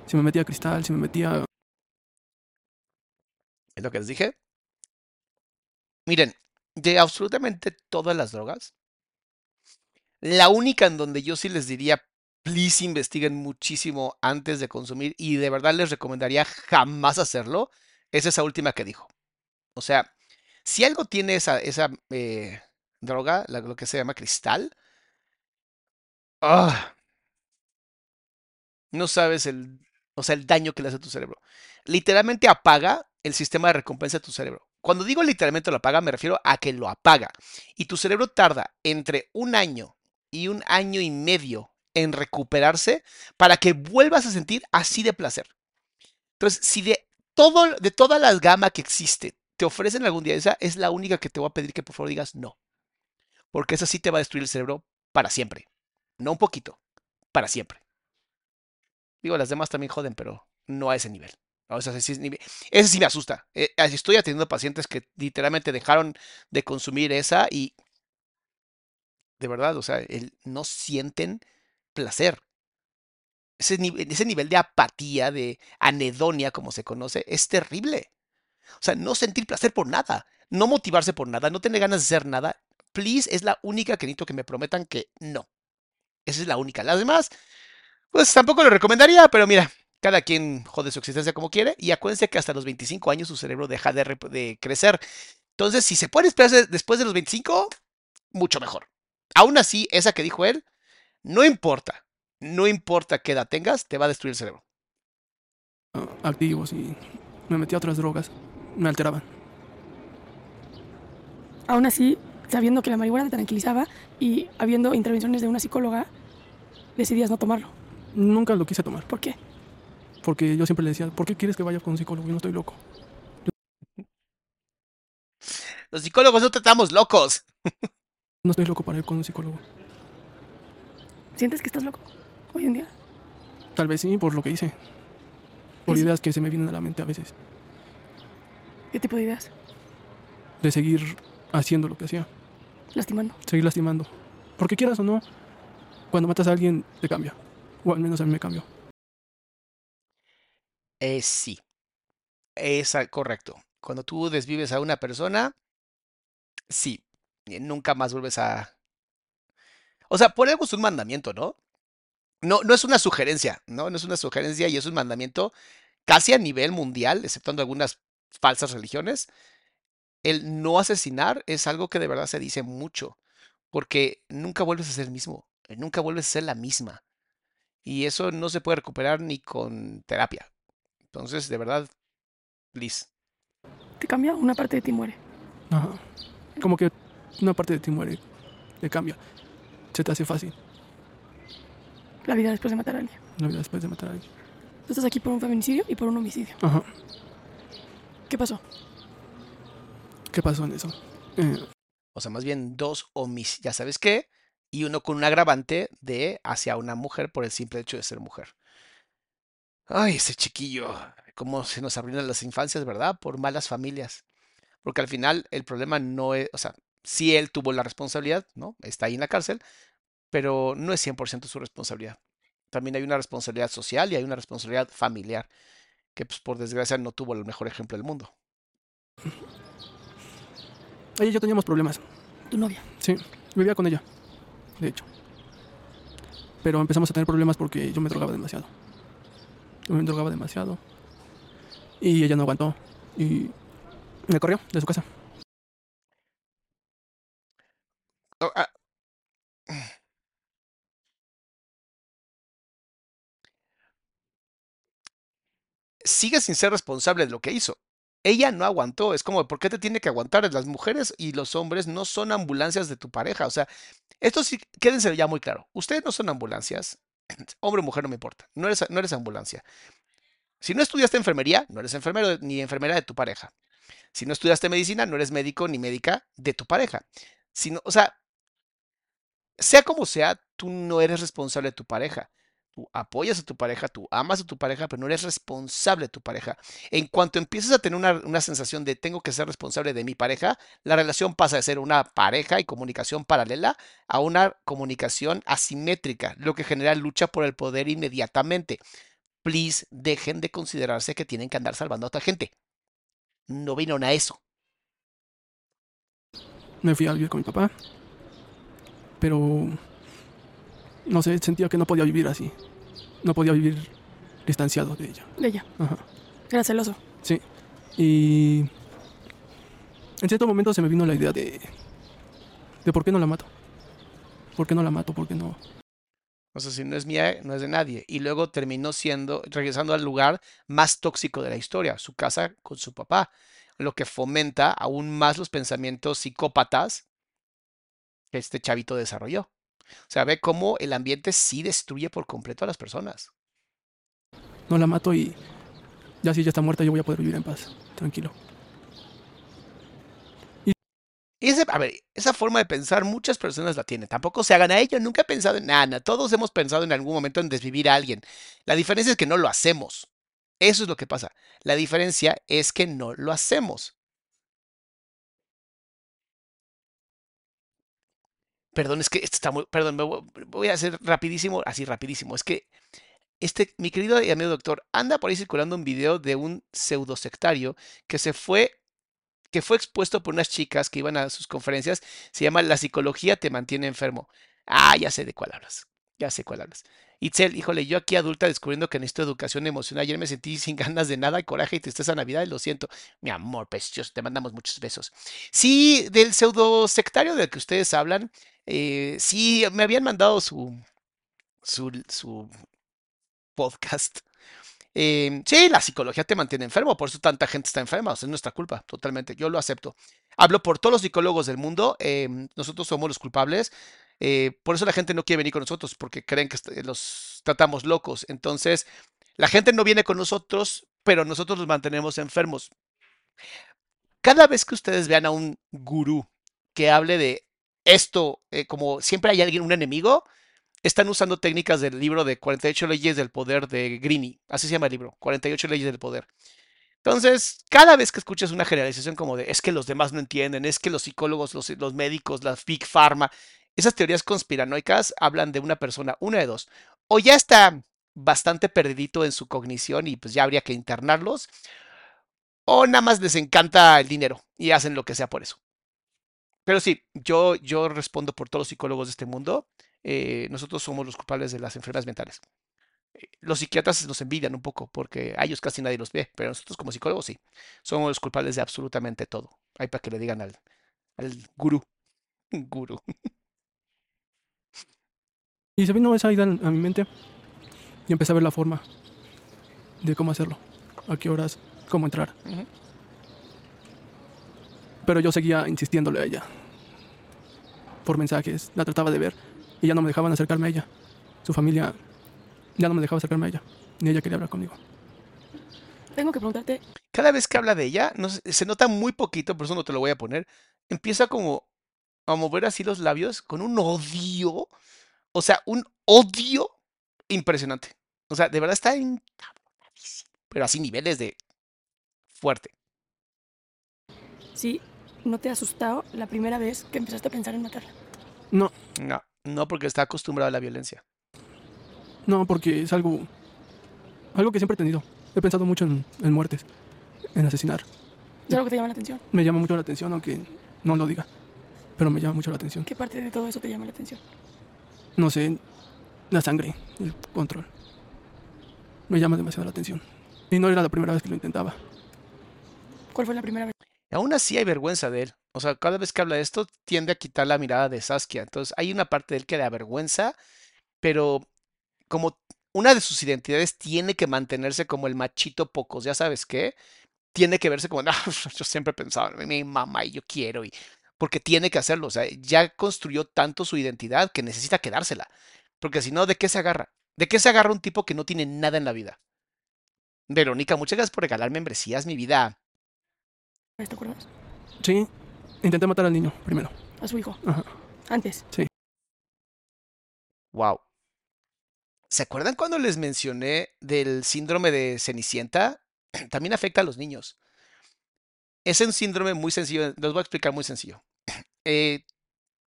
si me metía cristal, si me metía... Es lo que les dije. Miren, de absolutamente todas las drogas, la única en donde yo sí les diría, please investiguen muchísimo antes de consumir y de verdad les recomendaría jamás hacerlo, es esa última que dijo. O sea, si algo tiene esa, esa eh, droga, lo que se llama cristal, ah, no sabes el, o sea, el daño que le hace a tu cerebro. Literalmente apaga el sistema de recompensa de tu cerebro. Cuando digo literalmente lo apaga, me refiero a que lo apaga. Y tu cerebro tarda entre un año y un año y medio en recuperarse para que vuelvas a sentir así de placer. Entonces, si de todo, de toda la gama que existe, te ofrecen algún día esa, es la única que te voy a pedir que por favor digas no. Porque esa sí te va a destruir el cerebro para siempre. No un poquito, para siempre. Digo, las demás también joden, pero no a ese nivel. O sea, ese ese sí me asusta. Eh, estoy atendiendo pacientes que literalmente dejaron de consumir esa y de verdad, o sea, el- no sienten placer. Ese, ni- ese nivel de apatía, de anedonia, como se conoce, es terrible. O sea, no sentir placer por nada, no motivarse por nada, no tener ganas de hacer nada. Please, es la única que necesito que me prometan que no. Esa es la única. Las demás, pues tampoco lo recomendaría, pero mira, cada quien jode su existencia como quiere. Y acuérdense que hasta los 25 años su cerebro deja de, de crecer. Entonces, si se puede esperar después de los 25, mucho mejor. Aún así, esa que dijo él, no importa. No importa qué edad tengas, te va a destruir el cerebro. ah, activos y me metí a otras drogas. Me alteraban. Aún así, sabiendo que la marihuana te tranquilizaba y habiendo intervenciones de una psicóloga, decidías no tomarlo. Nunca lo quise tomar. ¿Por qué? Porque yo siempre le decía, ¿por qué quieres que vaya con un psicólogo? Yo no estoy loco. Los psicólogos no tratamos locos. No estoy loco para ir con un psicólogo. ¿Sientes que estás loco hoy en día? Tal vez sí, por lo que hice. Por Sí. ideas que se me vienen a la mente a veces. ¿Qué tipo de ideas? De seguir haciendo lo que hacía. Lastimando. Seguir lastimando. Porque quieras o no, cuando matas a alguien, te cambia. O al menos a mí me cambió. Eh, sí. Es correcto. Cuando tú desvives a una persona, sí. Eh, Nunca más vuelves a. O sea, por algo es un mandamiento, ¿no? No, no es una sugerencia, ¿no? No es una sugerencia y es un mandamiento casi a nivel mundial, exceptuando algunas falsas religiones. El no asesinar es algo que de verdad se dice mucho, porque nunca vuelves a ser el mismo, eh, nunca vuelves a ser la misma. Y eso no se puede recuperar ni con terapia. Entonces, de verdad, please. Te cambia, una parte de ti muere. Ajá. Como que una parte de ti muere. Te cambia. Se te hace fácil La vida después de matar a alguien. la vida después de matar a alguien. Tú estás aquí por un feminicidio y por un homicidio. Ajá. ¿Qué pasó? ¿Qué pasó en eso? Eh, O sea, más bien dos homicidios, ya sabes qué, y uno con un agravante de hacia una mujer por el simple hecho de ser mujer. Ay, ese chiquillo, cómo se nos arruinan las infancias, ¿verdad? Por malas familias. Porque al final el problema no es, o sea, sí él tuvo la responsabilidad, ¿no? Está ahí en la cárcel, pero no es 100% su responsabilidad. También hay una responsabilidad social y hay una responsabilidad familiar, que pues por desgracia no tuvo el mejor ejemplo del mundo. ella y yo teníamos problemas. Tu novia. Sí, vivía con ella. De hecho. Pero empezamos a tener problemas porque yo me drogaba demasiado. Yo me drogaba demasiado. Y ella no aguantó. Y me corrió de su casa. Ah, sigue sin ser responsable de lo que hizo. Ella no aguantó, es como, ¿por qué te tiene que aguantar? Las mujeres y los hombres no son ambulancias de tu pareja. O sea, esto sí, quédense ya muy claro. Ustedes no son ambulancias. Hombre o mujer no me importa. No eres, no eres ambulancia. Si no estudiaste enfermería, no eres enfermero ni enfermera de tu pareja. Si no estudiaste medicina, no eres médico ni médica de tu pareja. Si no, o sea, sea como sea, tú no eres responsable de tu pareja. Tú apoyas a tu pareja, tú amas a tu pareja, pero no eres responsable de tu pareja. En cuanto empiezas a tener una, una sensación de tengo que ser responsable de mi pareja, la relación pasa de ser una pareja y comunicación paralela a una comunicación asimétrica, lo que genera lucha por el poder inmediatamente. Please, dejen de considerarse que tienen que andar salvando a otra gente. No vinieron a eso. me fui a vivir con mi papá. Pero, no sé, sentía que no podía vivir así. No podía vivir distanciado de ella. De ella. Ajá. Era celoso. Sí. Y en cierto momento se me vino la idea de, de por qué no la mato. ¿Por qué no la mato? ¿Por qué no? O sea, si no es mía, no es de nadie. Y luego terminó siendo, regresando al lugar más tóxico de la historia, su casa con su papá, lo que fomenta aún más los pensamientos psicópatas que este chavito desarrolló. O sea, ve cómo el ambiente sí destruye por completo a las personas. No la mato y ya si ella está muerta yo voy a poder vivir en paz, tranquilo. Y ese, a ver, esa forma de pensar muchas personas la tienen. Tampoco se hagan a ello. Nunca he pensado en nada. Todos hemos pensado en algún momento en desvivir a alguien. La diferencia es que no lo hacemos. Eso es lo que pasa. La diferencia es que no lo hacemos. Perdón, es que esto está muy. Perdón, me voy, a hacer rapidísimo, así rapidísimo. Es que este, mi querido y amigo doctor, anda por ahí circulando un video de un pseudosectario que se fue que fue expuesto por unas chicas que iban a sus conferencias, se llama La psicología te mantiene enfermo. Ah, ya sé de cuál hablas. Ya sé cuál hablas. Itzel, híjole, yo aquí adulta descubriendo que necesito educación emocional. Ayer me sentí sin ganas de nada, coraje y tristeza Navidad y lo siento. Mi amor, precioso, te mandamos muchos besos. Sí, del pseudo sectario del que ustedes hablan, eh, sí, me habían mandado su, su, podcast eh, sí, la psicología te mantiene enfermo, por eso tanta gente está enferma, es nuestra culpa, totalmente, yo lo acepto. Hablo por todos los psicólogos del mundo, eh, nosotros somos los culpables, eh, por eso la gente no quiere venir con nosotros, porque creen que los tratamos locos. Entonces, la gente no viene con nosotros, pero nosotros los mantenemos enfermos. Cada vez que ustedes vean a un gurú que hable de esto, como siempre hay alguien, un enemigo, están usando técnicas del libro de 48 leyes del poder de Greeny. Así se llama el libro, 48 leyes del poder. Entonces, cada vez que escuchas una generalización como de es que los demás no entienden, es que los psicólogos, los, los médicos, las Big Pharma, esas teorías conspiranoicas hablan de una persona, una de dos. O ya está bastante perdidito en su cognición y pues ya habría que internarlos, o nada más les encanta el dinero y hacen lo que sea por eso. Pero sí, yo, yo respondo por todos los psicólogos de este mundo eh, nosotros somos los culpables de las enfermedades mentales. Eh, los psiquiatras nos envidian un poco porque a ellos casi nadie los ve, pero nosotros como psicólogos sí, somos los culpables de absolutamente todo. Ahí para que le digan al, al gurú. Gurú. Y se vino esa idea a mi mente y empecé a ver la forma de cómo hacerlo, a qué horas, cómo entrar. Pero yo seguía insistiéndole a ella. Por mensajes, la trataba de ver y ya no me dejaban acercarme a ella. Su familia ya no me dejaba acercarme a ella, ni ella quería hablar conmigo. Tengo que preguntarte. Cada vez que habla de ella, no, se nota muy poquito, por eso no te lo voy a poner. Empieza como a mover así los labios con un odio, o sea, un odio impresionante. O sea, de verdad está encabronadísimo, pero así niveles de fuerte. Sí, ¿no te ha asustado la primera vez que empezaste a pensar en matarla? No. No. No, porque está acostumbrado a la violencia. No, porque es algo. algo que siempre he tenido. He pensado mucho en, muertes, en asesinar. ¿Es algo que te llama la atención? Me llama mucho la atención, aunque no lo diga. Pero me llama mucho la atención. ¿Qué parte de todo eso te llama la atención? No sé, la sangre, el control. Me llama demasiado la atención. Y no era la primera vez que lo intentaba. ¿Cuál fue la primera vez? Aún así hay vergüenza de él. O sea, cada vez que habla de esto, tiende a quitar la mirada de Saskia. Entonces, hay una parte de él que le avergüenza, pero como una de sus identidades tiene que mantenerse como el machito pocos, ¿ya sabes qué? Tiene que verse como, no, yo siempre pensaba en mi mamá y yo quiero, y porque tiene que hacerlo. O sea, ya construyó tanto su identidad que necesita quedársela. Porque si no, ¿de qué se agarra? ¿De qué se agarra un tipo que no tiene nada en la vida? Verónica, muchas gracias por regalar membresías, mi vida. ¿Te acuerdas? Sí, Intenté matar al niño primero. A su hijo. Ajá. Antes. Sí. Wow. ¿Se acuerdan cuando les mencioné del síndrome de Cenicienta? También afecta a los niños. Es un síndrome muy sencillo, les voy a explicar muy sencillo. Eh,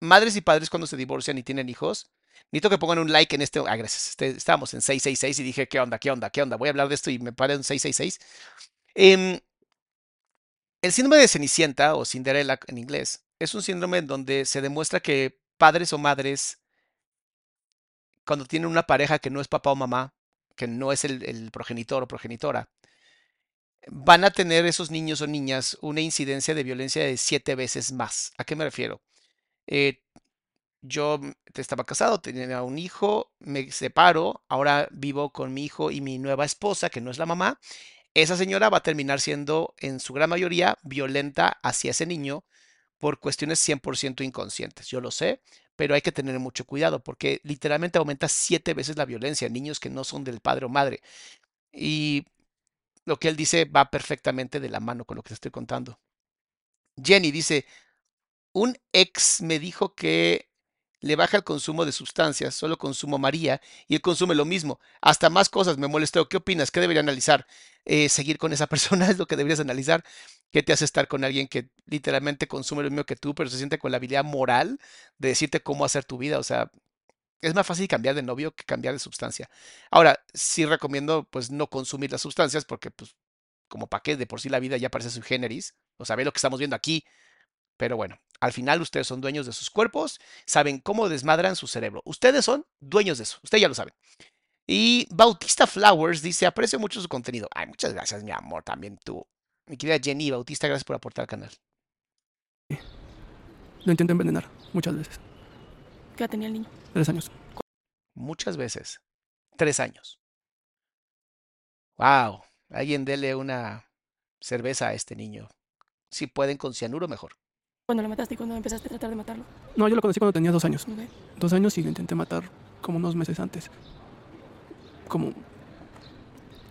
madres y padres cuando se divorcian y tienen hijos, necesito que pongan un like en este. Ah, gracias. Este, estábamos en 666 y dije, ¿qué onda? ¿Qué onda? ¿Qué onda? Voy a hablar de esto y me paré en 666. Eh, El síndrome de Cenicienta o Cinderella en inglés es un síndrome en donde se demuestra que padres o madres, cuando tienen una pareja que no es papá o mamá, que no es el progenitor o progenitora, van a tener esos niños o niñas una incidencia de violencia de siete veces más. ¿A qué me refiero? Eh, yo estaba casado, tenía un hijo, me separo, ahora vivo con mi hijo y mi nueva esposa, que no es la mamá. Esa señora va a terminar siendo, en su gran mayoría, violenta hacia ese niño por cuestiones 100% inconscientes. Yo lo sé, pero hay que tener mucho cuidado porque literalmente aumenta siete veces la violencia en niños que no son del padre o madre. Y lo que él dice va perfectamente de la mano con lo que te estoy contando. Jenny dice, un ex me dijo que le baja el consumo de sustancias, solo consumo María y él consume lo mismo. Hasta más cosas me molestó. ¿Qué opinas? ¿Qué debería analizar? Eh, ¿Seguir con esa persona es lo que deberías analizar? ¿Qué te hace estar con alguien que literalmente consume lo mismo que tú, pero se siente con la habilidad moral de decirte cómo hacer tu vida? O sea, es más fácil cambiar de novio que cambiar de sustancia. Ahora, sí recomiendo pues no consumir las sustancias porque pues como para qué de por sí la vida ya parece su generis, o sea, ve lo que estamos viendo aquí. Pero bueno, al final ustedes son dueños de sus cuerpos, saben cómo desmadran su cerebro. Ustedes son dueños de eso, ustedes ya lo saben. Y Bautista Flowers dice, aprecio mucho su contenido. Ay, muchas gracias, mi amor, también tú. Mi querida Jenny Bautista, gracias por aportar al canal. Lo intenté envenenar muchas veces. ¿Qué edad tenía el niño? Tres años. Muchas veces. Tres años. Wow. Alguien dele una cerveza a este niño. Si pueden con cianuro, mejor. Cuando lo mataste y cuando empezaste a tratar de matarlo. No, yo lo conocí cuando tenía dos años. Dos años y lo intenté matar como unos meses antes. Como...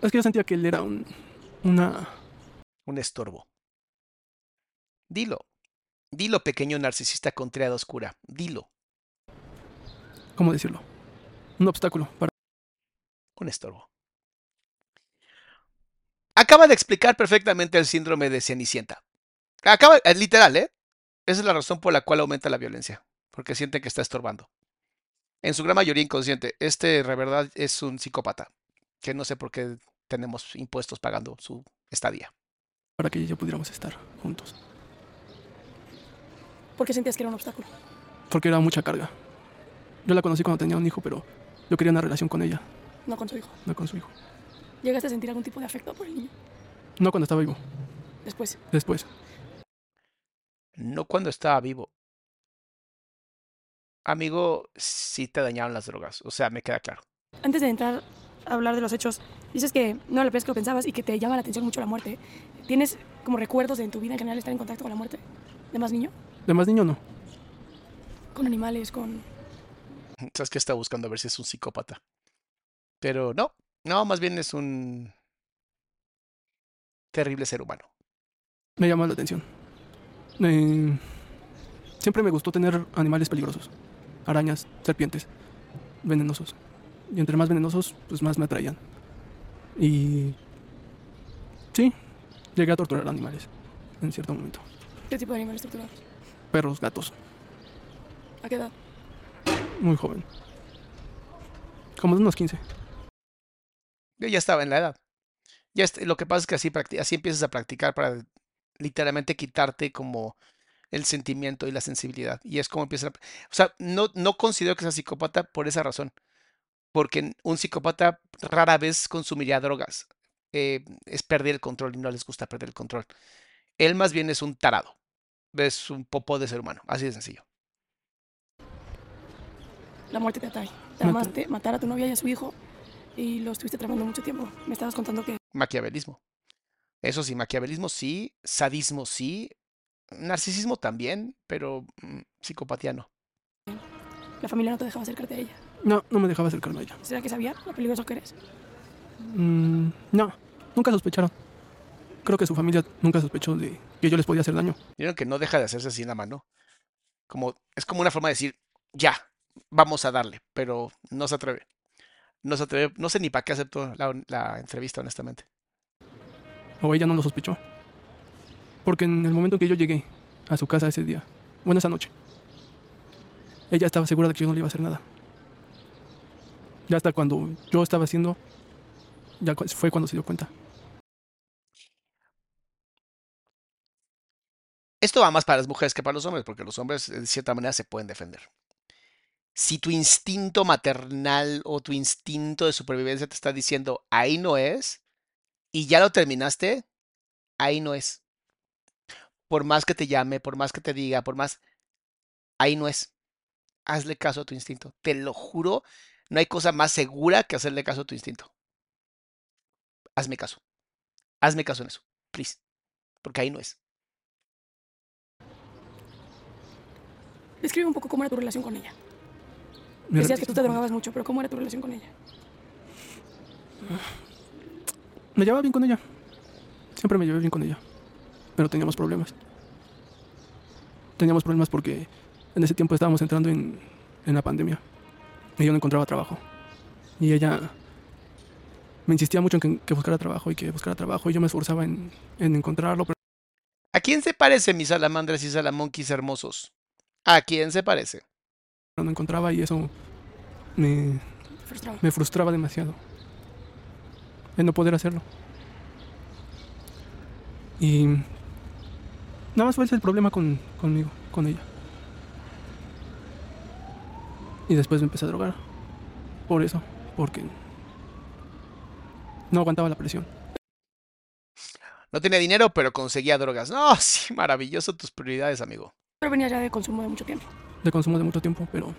Es que yo sentía que él era un... Una... Un estorbo. Dilo. Dilo, pequeño narcisista con triada oscura. Dilo. ¿Cómo decirlo? Un obstáculo para... Un estorbo. Acaba de explicar perfectamente el síndrome de Cenicienta. Acaba, es literal, ¿eh? Esa es la razón por la cual aumenta la violencia, porque siente que está estorbando. En su gran mayoría inconsciente, este de verdad es un psicópata, que no sé por qué tenemos impuestos pagando su estadía. para que ella y yo pudiéramos estar juntos. ¿Por qué sentías que era un obstáculo? Porque era mucha carga. Yo la conocí cuando tenía un hijo, pero yo quería una relación con ella, No con su hijo. no con su hijo. ¿Llegaste a sentir algún tipo de afecto por el niño? No cuando estaba vivo, Después. después. No cuando estaba vivo. Amigo, sí te dañaron las drogas, o sea, me queda claro. Antes de entrar a hablar de los hechos, dices que no era la primera vez que lo pensabas y que te llama la atención mucho la muerte. ¿Tienes como recuerdos de en tu vida en general estar en contacto con la muerte? ¿De más niño? De más niño no. ¿Con animales? ¿Con...? Sabes que está buscando a ver si es un psicópata. Pero no, no, más bien es un terrible ser humano. Me llama la atención. Eh, siempre me gustó tener animales peligrosos. Arañas, serpientes, venenosos. Y entre más venenosos, pues más me atraían. Y... Sí, llegué a torturar animales en cierto momento. ¿Qué tipo de animales torturados? Perros, gatos, ¿A qué edad? Muy joven. Como de unos 15. Yo ya estaba en la edad. Ya lo que pasa es que así, así empiezas a practicar para literalmente quitarte como el sentimiento y la sensibilidad. Y es como empiezas a... O sea, no, no considero que sea psicópata por esa razón. Porque un psicópata rara vez consumiría drogas. Eh, es perder el control y no les gusta perder el control. Él más bien es un tarado. Es un popó de ser humano. Así de sencillo. La muerte te atrae. Te amaste matar a tu novia y a su hijo y lo estuviste tramando mucho tiempo. Me estabas contando que Maquiavelismo. Eso sí, maquiavelismo sí, sadismo sí, narcisismo también, pero mm, psicopatía no. la familia no te dejaba acercarte a ella. No, no me dejaba acercarme a ella. ¿Será que sabía lo peligroso que eres? Mm, no, nunca sospecharon. Creo que su familia nunca sospechó de que yo les podía hacer daño. Vieron que no deja de hacerse así en la mano. Como, es como una forma de decir, ya, vamos a darle, pero no se atreve. No se atreve, no sé ni para qué aceptó la, la entrevista, honestamente. O ella no lo sospechó. Porque en el momento que yo llegué a su casa ese día, bueno, esa noche, ella estaba segura de que yo no le iba a hacer nada. Ya hasta cuando yo estaba haciendo, ya fue cuando se dio cuenta. Esto va más para las mujeres que para los hombres, porque los hombres de cierta manera se pueden defender. Si tu instinto maternal o tu instinto de supervivencia te está diciendo ahí no es, y ya lo terminaste, ahí no es. Por más que te llame, por más que te diga, por más, ahí no es. Hazle caso a tu instinto. Te lo juro, no hay cosa más segura que hacerle caso a tu instinto. Hazme caso. Hazme caso en eso, please. Porque ahí no es. Describe un poco cómo era tu relación con ella. Mi Decías que tú te drogabas mucho, pero ¿cómo era tu relación con ella? Me llevaba bien con ella. Siempre me llevé bien con ella. Pero teníamos problemas. Teníamos problemas porque en ese tiempo estábamos entrando en, en la pandemia. Y yo no encontraba trabajo. Y ella me insistía mucho en que, que buscara trabajo y que buscara trabajo. Y yo me esforzaba en, en encontrarlo. Pero ¿A quién se parece mis salamandras y salamonquis hermosos? ¿A quién se parece? No encontraba y eso me, Frustrado. me frustraba demasiado. El no poder hacerlo. Y nada más fue ese el problema con, conmigo, con ella. Y después me empecé a drogar. Por eso, porque no aguantaba la presión. No tenía dinero, pero conseguía drogas. No, sí, maravilloso tus prioridades, amigo. Pero venía ya de consumo de mucho tiempo. De consumo de mucho tiempo, pero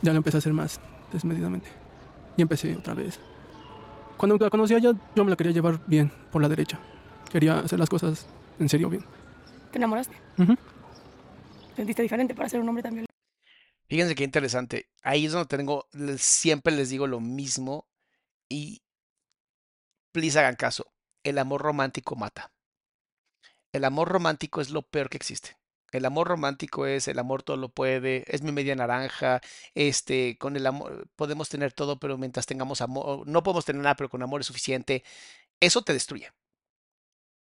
ya lo empecé a hacer más desmedidamente. Y empecé otra vez. Cuando la conocí a ella, yo me la quería llevar bien, por la derecha. Quería hacer las cosas en serio bien. Te enamoraste. Ujú. Sentiste diferente para ser un hombre tan violento. Fíjense qué interesante. Ahí es donde tengo, siempre les digo lo mismo y please hagan caso. El amor romántico mata. El amor romántico es lo peor que existe. El amor romántico es el amor todo lo puede, es mi media naranja, este, con el amor podemos tener todo, pero mientras tengamos amor, no podemos tener nada, pero con amor es suficiente. Eso te destruye.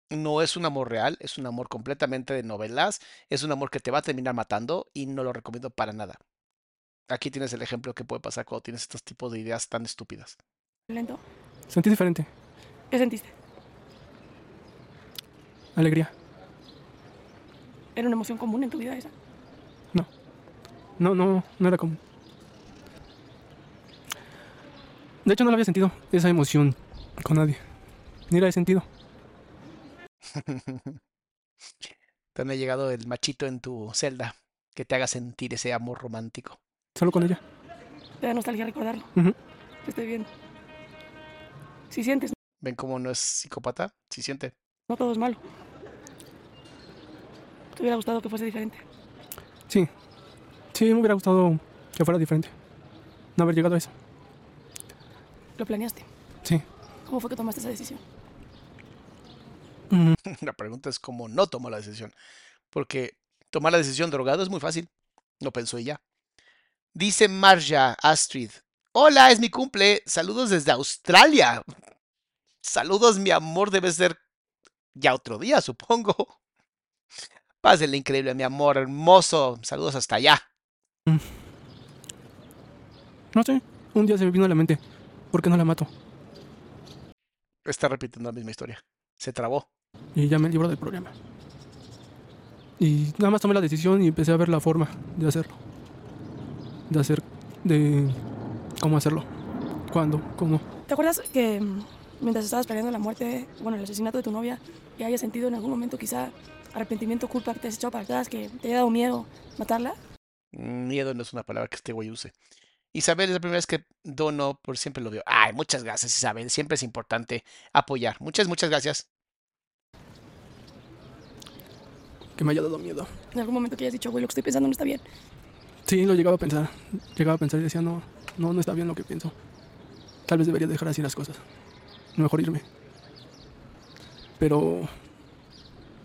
No es un amor real, es un amor completamente de novelas, es un amor que te va a terminar matando y no lo recomiendo para nada. Aquí tienes el ejemplo que puede pasar cuando tienes estos tipos de ideas tan estúpidas. Sentí diferente. ¿Qué sentiste? Alegría. ¿Era una emoción común en tu vida esa? No. No, no, no era común. De hecho, no la había sentido esa emoción con nadie. Ni la he sentido. Te ha llegado el machito en tu celda que te haga sentir ese amor romántico. Solo con ella. Te da nostalgia recordarlo. Te estoy viendo. Si sientes, ¿Ven cómo no es psicópata? Sí siente. no todo es malo. ¿Te hubiera gustado que fuese diferente? Sí. Sí, me hubiera gustado que fuera diferente. No haber llegado a eso. ¿Lo planeaste? Sí. ¿Cómo fue que tomaste esa decisión? Mm, La pregunta es cómo no tomó la decisión. Porque tomar la decisión drogado es muy fácil. No pensó y ya. Dice Marja Astrid. Hola, es mi cumple. Saludos desde Australia. Saludos, mi amor. Debe ser ya otro día, supongo. Pásenle increíble, mi amor hermoso. Saludos hasta allá. no sé. Un día se me vino a la mente. ¿Por qué no la mato? Está repitiendo la misma historia. Se trabó. Y ya me libro del problema. Y nada más tomé la decisión y empecé a ver la forma de hacerlo. De hacer. de. cómo hacerlo. ¿Cuándo? ¿Cómo? ¿Te acuerdas que mm, mientras estabas planeando la muerte, bueno, el asesinato de tu novia, que hayas sentido en algún momento quizá arrepentimiento, culpa, que te has echado para atrás, que te haya dado miedo matarla? Miedo no es una palabra que este güey use. Isabel es la primera vez que dono, por siempre lo veo. Ay, muchas gracias, Isabel. Siempre es importante apoyar. Muchas, muchas gracias. Que me haya dado miedo. En algún momento que hayas dicho, güey, lo que estoy pensando no está bien. Sí, lo llegaba a pensar. Llegaba a pensar y decía, no, no, no está bien lo que pienso. Tal vez debería dejar así las cosas. Mejor irme. Pero.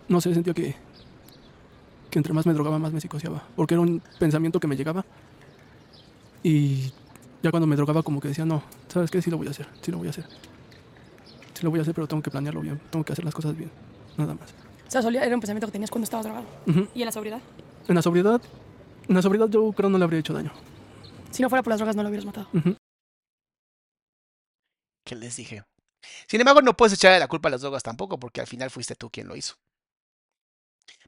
No sé, sentía que. que entre más me drogaba, más me psicoseaba. Porque era un pensamiento que me llegaba. Y ya cuando me drogaba, como que decía, no, ¿sabes qué? Sí lo voy a hacer, sí lo voy a hacer. Sí lo voy a hacer, pero tengo que planearlo bien. Tengo que hacer las cosas bien. Nada más. O sea, solía- era un pensamiento que tenías cuando estabas drogado. ¿Y en la sobriedad? En la sobriedad. En la sobriedad yo creo no le habría hecho daño. Si no fuera por las drogas, no lo hubieras matado. ¿Qué les dije? Sin embargo, no puedes echarle la culpa a las drogas tampoco, porque al final fuiste tú quien lo hizo.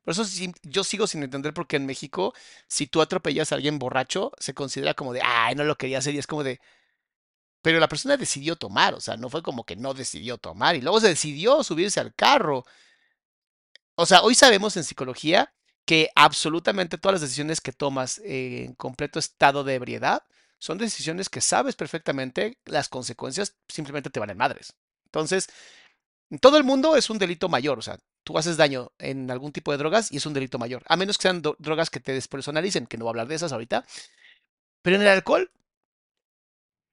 Por eso yo sigo sin entender por qué en México, si tú atropellas a alguien borracho, se considera como de, ay, no lo quería hacer, y es como de, pero la persona decidió tomar, o sea, no fue como que no decidió tomar, y luego se decidió subirse al carro. O sea, hoy sabemos en psicología que absolutamente todas las decisiones que tomas en completo estado de ebriedad son decisiones que sabes perfectamente las consecuencias simplemente te van en madres. Entonces, en todo el mundo es un delito mayor, o sea, tú haces daño en algún tipo de drogas y es un delito mayor, a menos que sean drogas que te despersonalicen, que no voy a hablar de esas ahorita. Pero en el alcohol,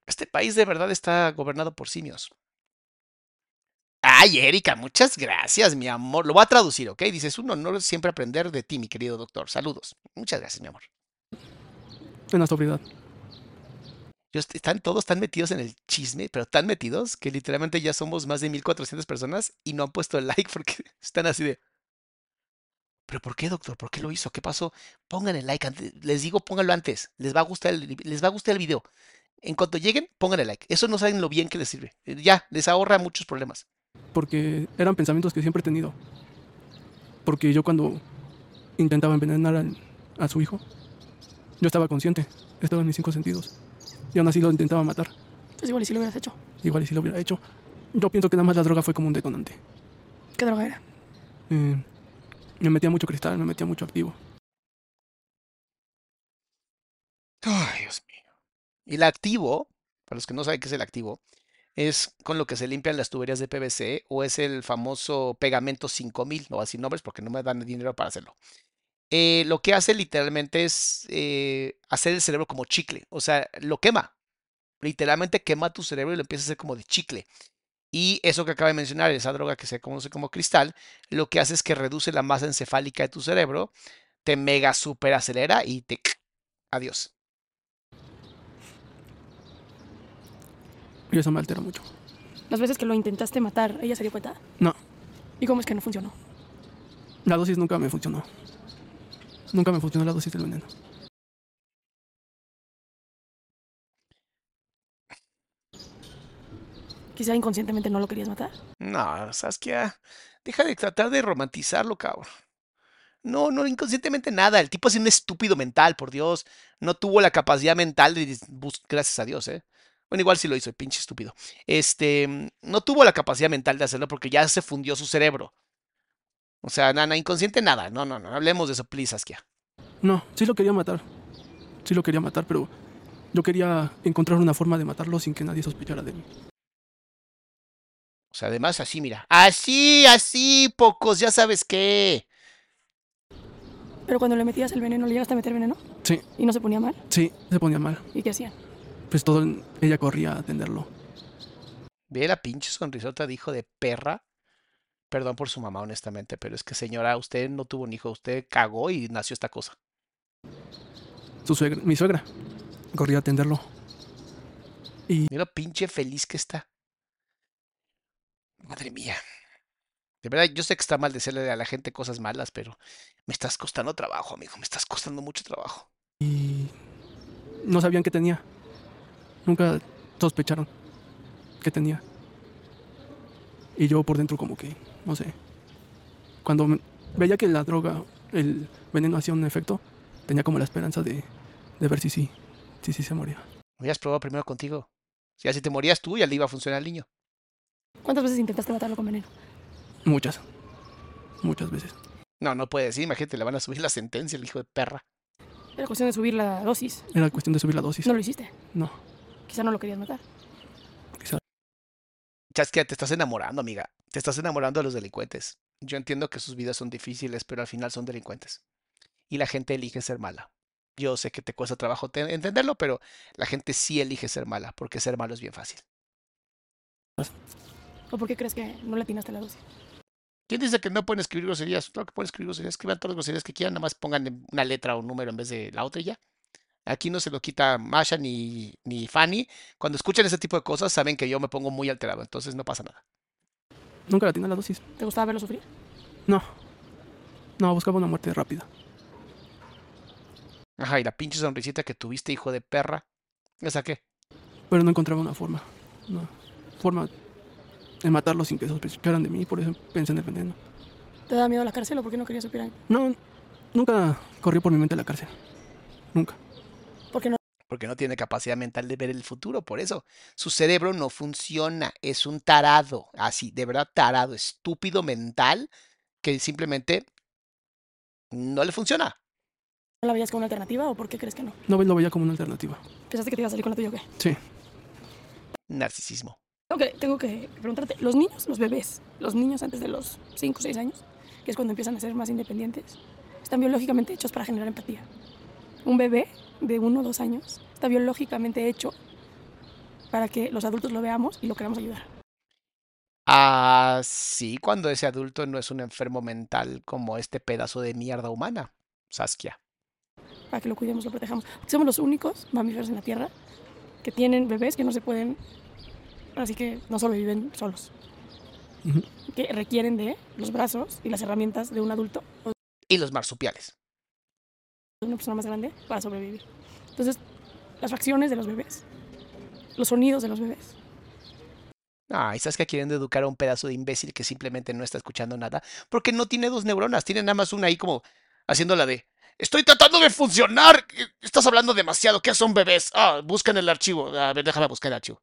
este país de verdad está gobernado por simios. Ay, Erika, muchas gracias, mi amor. Lo voy a traducir, ¿ok? Dices, es un honor siempre aprender de ti, mi querido doctor. Saludos. Muchas gracias, mi amor. En sobriedad. Están todos tan metidos en el chisme, pero tan metidos que literalmente ya somos más de 1400 personas y no han puesto el like porque están así de. ¿Pero por qué, doctor? ¿Por qué lo hizo? ¿Qué pasó? Pongan el like antes. Les digo, pónganlo antes. Les va a gustar el, les va a gustar el video. En cuanto lleguen, pongan el like. Eso no saben lo bien que les sirve. Eh, Ya, les ahorra muchos problemas. Porque eran pensamientos que siempre he tenido. Porque yo cuando intentaba envenenar a su hijo, yo estaba consciente, estaba en mis cinco sentidos. Y aún así lo intentaba matar. Pues igual y si lo hubieras hecho. Igual y si lo hubiera hecho. Yo pienso que nada más la droga fue como un detonante. ¿Qué droga era? Eh, me metía mucho cristal, me metía mucho activo. Ay, Dios mío. Y el activo, para los que no saben qué es el activo, es con lo que se limpian las tuberías de PVC o es el famoso pegamento 5000, no voy a decir nombres porque no me dan dinero para hacerlo. Eh, lo que hace literalmente es eh, hacer el cerebro como chicle, o sea, lo quema. Literalmente quema tu cerebro y lo empieza a hacer como de chicle. Y eso que acaba de mencionar, esa droga que se conoce como cristal, lo que hace es que reduce la masa encefálica de tu cerebro, te mega super acelera y te... Adiós. Y eso me altera mucho. Las veces que lo intentaste matar, ¿ella se dio cuenta? No, ¿Y cómo es que no funcionó? la dosis nunca me funcionó. Nunca me funcionó la dosis del veneno. Quizá inconscientemente no lo querías matar. No, Saskia, deja de tratar de romantizarlo, cabrón. No, no, inconscientemente nada. El tipo es un estúpido mental, por Dios. No tuvo la capacidad mental de gracias a Dios, ¿eh? Bueno, igual sí lo hizo, el pinche estúpido. Este, mm, no tuvo la capacidad mental de hacerlo porque ya se fundió su cerebro. O sea, nada, inconsciente nada. No, no, no, hablemos de eso, please, Saskia. No, sí lo quería matar. Sí lo quería matar, pero yo quería encontrar una forma de matarlo sin que nadie sospechara de mí. O sea, además así, mira. Así, así, pocos, ya sabes qué. Pero cuando le metías el veneno, ¿le llegaste a meter veneno? Sí, ¿Y no se ponía mal? sí, se ponía mal. ¿Y qué hacían? Pues todo, ella corría a atenderlo. Ve la pinche sonrisota de hijo de perra. Perdón por su mamá, honestamente, pero es que señora, usted no tuvo un hijo, usted cagó y nació esta cosa. Su suegra, mi suegra, corría a atenderlo. Y Mira pinche feliz que está. Madre mía. De verdad, yo sé que está mal decirle a la gente cosas malas, pero me estás costando trabajo, amigo. Me estás costando mucho trabajo. y no sabían qué tenía. Nunca sospecharon qué tenía. Y yo por dentro como que, no sé. Cuando me- veía que la droga, el veneno hacía un efecto, tenía como la esperanza de, de ver si sí, si sí se moría. Hubieras probado primero contigo. Si así te morías tú, ya le iba a funcionar al niño. ¿Cuántas veces intentaste matarlo con veneno? Muchas. Muchas veces. No, no puede decir. Imagínate, le van a subir la sentencia, el hijo de perra. Era cuestión de subir la dosis. Era cuestión de subir la dosis. No lo hiciste. No, Quizá no lo querías matar. Chasquea, te estás enamorando, amiga. Te estás enamorando de los delincuentes. Yo entiendo que sus vidas son difíciles, pero al final son delincuentes. Y la gente elige ser mala. Yo sé que te cuesta trabajo te- entenderlo, pero la gente sí elige ser mala, porque ser malo es bien fácil. ¿O por qué crees que no le atinaste la dosis? ¿Quién dice que no pueden escribir groserías? Claro que pueden escribir groserías. Escriban todas las groserías que quieran, nada más pongan una letra o un número en vez de la otra y ya. Aquí no se lo quita Masha ni, ni Fanny. Cuando escuchan ese tipo de cosas, saben que yo me pongo muy alterado, entonces no pasa nada. Nunca la tenía la dosis. ¿Te gustaba verlo sufrir? No. No, buscaba una muerte rápida. Ajá, y la pinche sonrisita que tuviste, hijo de perra. ¿Esa qué? Pero no encontraba una forma. Una forma de matarlo sin que sospecharan de mí, por eso pensé en el veneno. ¿Te da miedo la cárcel o por qué no querías supieran? No, nunca corrió por mi mente la cárcel. Nunca. Porque no tiene capacidad mental de ver el futuro, por eso. Su cerebro no funciona, es un tarado, así, de verdad tarado, estúpido mental, que simplemente no le funciona. la veías como una alternativa o por qué crees que no? No lo veía como una alternativa. ¿Pensaste que te iba a salir con la tuya o qué? Sí. Narcisismo. Tengo que, tengo que preguntarte, los niños, los bebés, los niños antes de los 5 o 6 años, que es cuando empiezan a ser más independientes, están biológicamente hechos para generar empatía. Un bebé de 1 o 2 años está biológicamente hecho para que los adultos lo veamos y lo queramos ayudar. Ah, sí, cuando ese adulto no es un enfermo mental como este pedazo de mierda humana, Saskia. Para que lo cuidemos, lo protejamos. Somos los únicos mamíferos en la Tierra que tienen bebés que no se pueden, así que no sobreviven solos. Ujú. Que requieren de los brazos y las herramientas de un adulto Y los marsupiales. Una persona más grande para sobrevivir. Entonces, las facciones de los bebés, los sonidos de los bebés, Ah, y Saskia queriendo educar a un pedazo de imbécil que simplemente no está escuchando nada, porque no tiene dos neuronas, tiene nada más una ahí como haciéndola de Estoy tratando de funcionar. Estás hablando demasiado. ¿Qué son bebés? Ah, buscan el archivo. A ver, déjame buscar el archivo.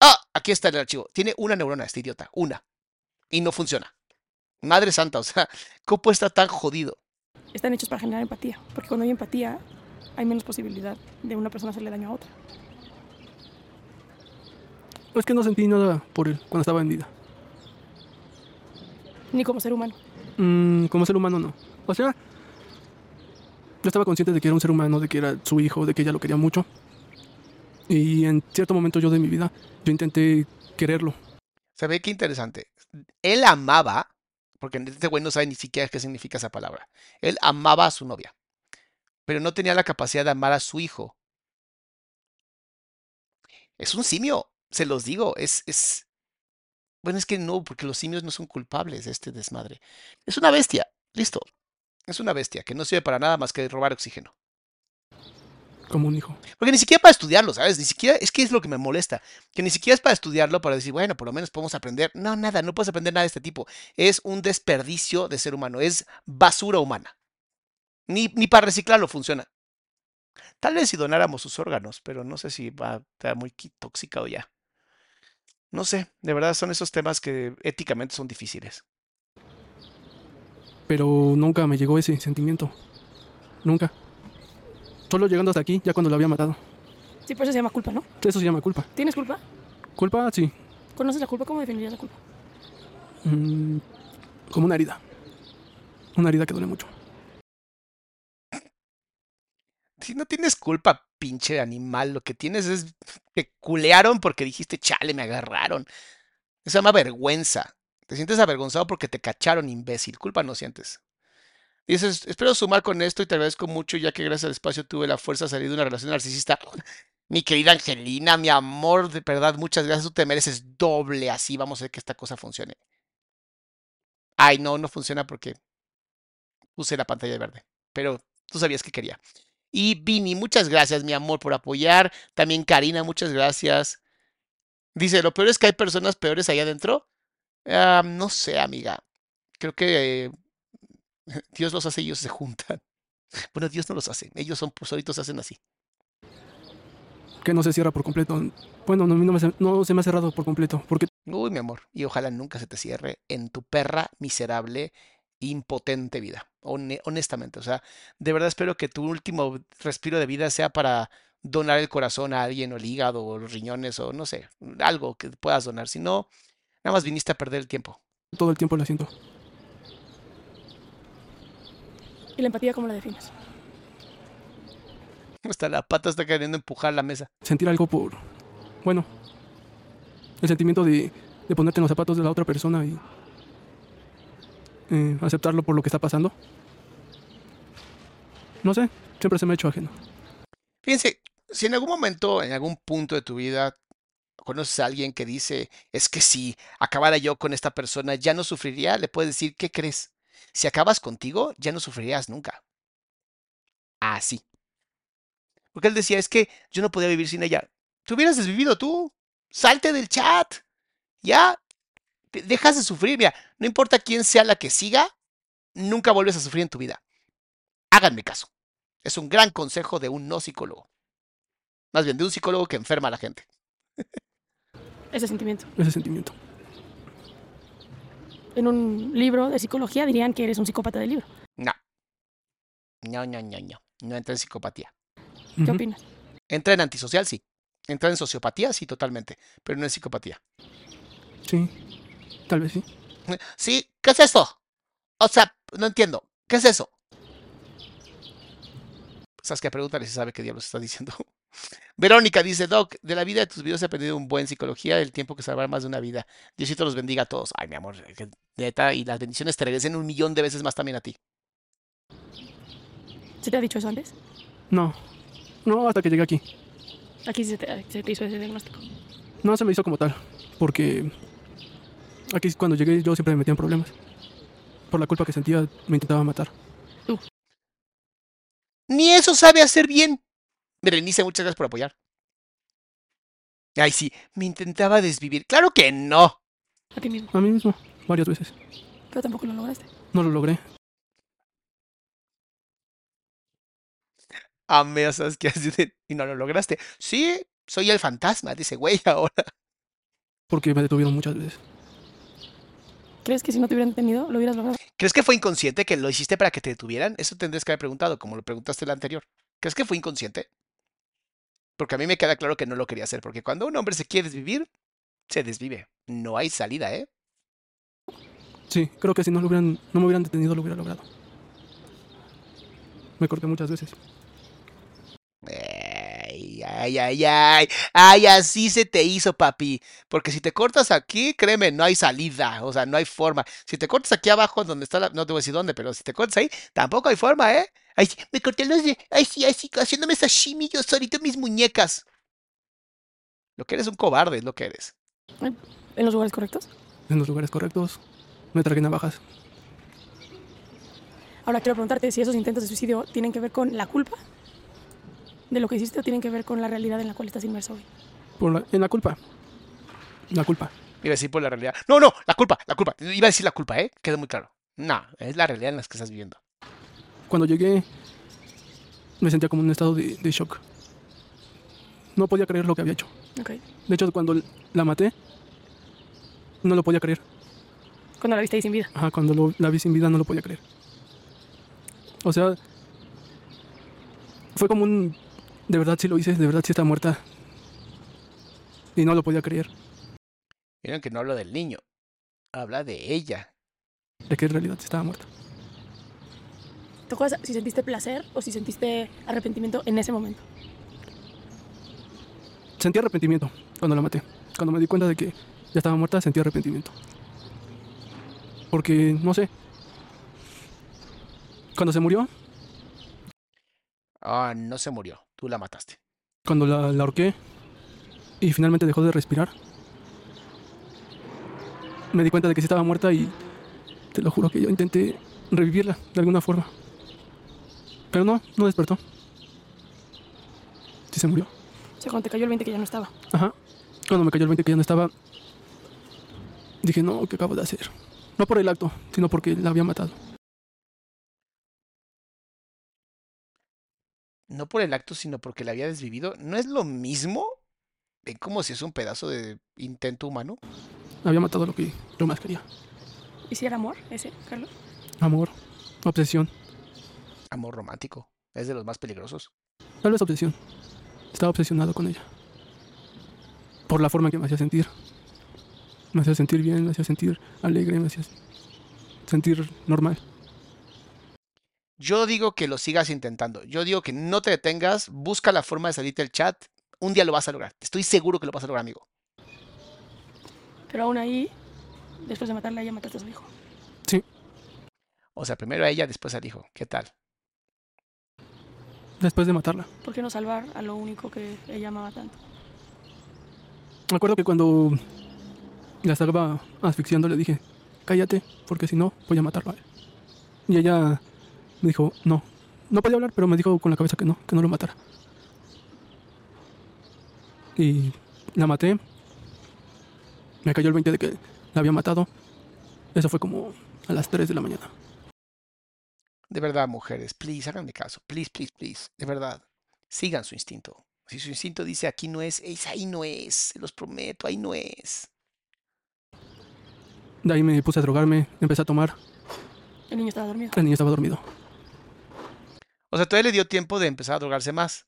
Ah, aquí está el archivo. Tiene una neurona, este idiota. Una. Y no funciona. Madre santa, o sea, ¿cómo estar tan jodido? Están hechos para generar empatía. Porque cuando hay empatía, hay menos posibilidad de una persona hacerle daño a otra. Es que no sentí nada por él cuando estaba en vida. Ni como ser humano. Mm, como ser humano, no. O sea, yo estaba consciente de que era un ser humano, de que era su hijo, de que ella lo quería mucho. Y en cierto momento yo de mi vida, yo intenté quererlo. Se ve qué interesante. Él amaba, porque este güey no sabe ni siquiera qué significa esa palabra. Él amaba a su novia, pero no tenía la capacidad de amar a su hijo. Es un simio, se los digo, es, es... Bueno, es que no, porque los simios no son culpables de este desmadre. Es una bestia, listo. Es una bestia que no sirve para nada más que robar oxígeno. Como un hijo. Porque ni siquiera para estudiarlo, ¿sabes? Ni siquiera, es que es lo que me molesta. Que ni siquiera es para estudiarlo, para decir, bueno, por lo menos podemos aprender. No, nada, no puedes aprender nada de este tipo. Es un desperdicio de ser humano, es basura humana. Ni, ni para reciclarlo funciona. Tal vez si donáramos sus órganos, pero no sé si va a estar muy tóxica o ya. No sé, de verdad son esos temas que éticamente son difíciles. Pero nunca me llegó ese sentimiento. Nunca. Solo llegando hasta aquí, ya cuando lo había matado. Sí, por eso se llama culpa, ¿no? Eso se llama culpa. ¿Tienes culpa? Culpa, sí. ¿Conoces la culpa? ¿Cómo definirías la culpa? Mm, como una herida. Una herida que duele mucho. Si no tienes culpa, pinche animal, lo que tienes es que culearon porque dijiste, chale, me agarraron. Eso se llama vergüenza. Te sientes avergonzado porque te cacharon, imbécil. Culpa no sientes. Dices, espero sumar con esto y te agradezco mucho ya que gracias al espacio tuve la fuerza de salir de una relación narcisista. Mi querida Angelina, mi amor, de verdad, muchas gracias. Tú te mereces doble así. Vamos a ver que esta cosa funcione. Ay, no, no funciona porque puse la pantalla verde. Pero tú sabías que quería. Y Vini, muchas gracias, mi amor, por apoyar. También Karina, muchas gracias. Dice, lo peor es que hay personas peores allá adentro. Ah, no sé, amiga. Creo que Dios los hace y ellos se juntan. Bueno, Dios no los hace. Ellos son pues, solitos se hacen así. Que no se cierra por completo. Bueno, no, no, me, se- no se me ha cerrado por completo. Porque Uy, mi amor. Y ojalá nunca se te cierre en tu perra miserable, impotente vida. Hone- honestamente. O sea, de verdad espero que tu último respiro de vida sea para donar el corazón a alguien, o el hígado, o los riñones, o no sé, algo que puedas donar. Si no, nada más viniste a perder el tiempo. todo el tiempo la siento. ¿Y la empatía cómo la defines? Hasta la pata está queriendo empujar la mesa. Sentir algo por... Bueno. El sentimiento de, de ponerte en los zapatos de la otra persona y... eh, aceptarlo por lo que está pasando. No sé, siempre se me ha hecho ajeno. Fíjense, si en algún momento, en algún punto de tu vida, conoces a alguien que dice, es que si acabara yo con esta persona, ya no sufriría, le puedes decir, ¿qué crees? Si acabas contigo, ya no sufrirías nunca. Así. Porque él decía, es que yo no podía vivir sin ella. Te hubieras desvivido tú. Salte del chat. Ya. dejas de sufrir. Mira, no importa quién sea la que siga, nunca vuelves a sufrir en tu vida. Háganme caso. Es un gran consejo de un no psicólogo. Más bien, de un psicólogo que enferma a la gente. Ese sentimiento. ese sentimiento. En un libro de psicología dirían que eres un psicópata del libro. No. No, no, no, no. No entra en psicopatía. ¿Qué opinas? Entra en antisocial, sí. Entra en sociopatía, sí, totalmente. Pero no en psicopatía. Sí, tal vez sí. Sí, ¿qué es eso? O sea, no entiendo. ¿Qué es eso? ¿Sabes qué? Pregúntale si sabe qué diablos está diciendo. Verónica dice, Doc, de la vida de tus videos he aprendido un buen psicología, el tiempo que salvar más de una vida. Diosito los bendiga a todos. Ay, mi amor, neta, y las bendiciones te regresen un millón de veces más también a ti. ¿Se te ha dicho eso antes? No, no, hasta que llegué aquí. Aquí se te, se te hizo ese diagnóstico. No se me hizo como tal, porque aquí cuando llegué yo siempre me metía en problemas. Por la culpa que sentía, me intentaba matar. Ni eso sabe hacer bien. Berenice, muchas gracias por apoyar. Ay, sí, me intentaba desvivir. Claro que no. A ti mismo. A mí mismo, varias veces. Pero tampoco lo lograste. No lo logré. ¿sabes qué? Así de, Y no lo lograste. Sí, soy el fantasma de ese güey ahora. Porque me detuvieron muchas veces. ¿Crees que si no te hubieran detenido, lo hubieras logrado? ¿Crees que fue inconsciente que lo hiciste para que te detuvieran? Eso tendrías que haber preguntado, como lo preguntaste la anterior. ¿Crees que fue inconsciente? Porque a mí me queda claro que no lo quería hacer, porque cuando un hombre se quiere desvivir, se desvive. No hay salida, ¿eh? Sí, creo que si no, lo hubieran, no me hubieran detenido lo hubiera logrado. Me corté muchas veces. Ay, ay, ay, ay. Así se te hizo, papi. Porque si te cortas aquí, créeme, no hay salida. O sea, no hay forma. Si te cortas aquí abajo, donde está la. No te voy a decir dónde, pero si te cortas ahí, tampoco hay forma, ¿eh? Ay, sí, me corté los de. Ay, sí, ay, sí, haciéndome sashimi yo solito mis muñecas. Lo que eres un cobarde es lo que eres. ¿En los lugares correctos? En los lugares correctos, me tragué navajas. Ahora quiero preguntarte si esos intentos de suicidio tienen que ver con la culpa de lo que hiciste o tienen que ver con la realidad en la cual estás inmerso hoy. Por la- en la culpa. La culpa. Iba a decir por la realidad. No, no, la culpa, la culpa. Iba a decir la culpa, ¿eh? Queda muy claro. No, es la realidad en la que estás viviendo. Cuando llegué, me sentía como en un estado de, de shock. No podía creer lo que había hecho. Ok. De hecho, cuando la maté, no lo podía creer. Cuando la viste ahí sin vida. Ajá, cuando lo- la vi sin vida, no lo podía creer. O sea, fue como un. De verdad sí lo hice, de verdad sí está muerta. Y no lo podía creer. Vieron que no hablo del niño. Habla de ella. De que en realidad sí estaba muerta. ¿Te acuerdas si sentiste placer o si sentiste arrepentimiento en ese momento? Sentí arrepentimiento cuando la maté. Cuando me di cuenta de que ya estaba muerta, sentí arrepentimiento. Porque, no sé. Cuando se murió, Ah, no se murió. Tú la mataste. cuando la, la ahorqué y finalmente dejó de respirar, me di cuenta de que sí estaba muerta y te lo juro que yo intenté revivirla de alguna forma. Pero no, no despertó. Sí se murió. O sea, cuando te cayó el 20 que ya no estaba. Ajá. Cuando me cayó el 20 que ya no estaba, dije, no, ¿qué acabo de hacer? No por el acto, sino porque la había matado. No por el acto, sino porque la había desvivido. ¿No es lo mismo? Ven como si es un pedazo de intento humano. Había matado lo que yo más quería. ¿Y si era amor ese, Carlos? Amor, obsesión, Amor romántico. Es de los más peligrosos. tal vez obsesión. Estaba obsesionado con ella. Por la forma en que me hacía sentir. Me hacía sentir bien, me hacía sentir alegre, me hacía sentir normal. Yo digo que lo sigas intentando. Yo digo que no te detengas. Busca la forma de salirte del chat. Un día lo vas a lograr. Estoy seguro que lo vas a lograr, amigo. Pero aún ahí, después de matarla, ya mataste a su hijo. Sí, O sea, primero a ella, después al hijo. ¿Qué tal? después de matarla. ¿Por qué no salvar a lo único que ella amaba tanto? Me acuerdo que cuando la estaba asfixiando le dije, cállate, porque si no, voy a matarlo a él. Y ella me dijo, no. No podía hablar, pero me dijo con la cabeza que no, que no lo matara. Y la maté. Me cayó el 20 de que la había matado. Eso fue como a las 3 de la mañana. De verdad, mujeres, please, háganme caso. Please, please, please. De verdad, sigan su instinto. Si su instinto dice aquí no es, es ahí no es. Se los prometo, ahí no es. De ahí me puse a drogarme, empecé a tomar. El niño estaba dormido. El niño estaba dormido. O sea, todavía le dio tiempo de empezar a drogarse más.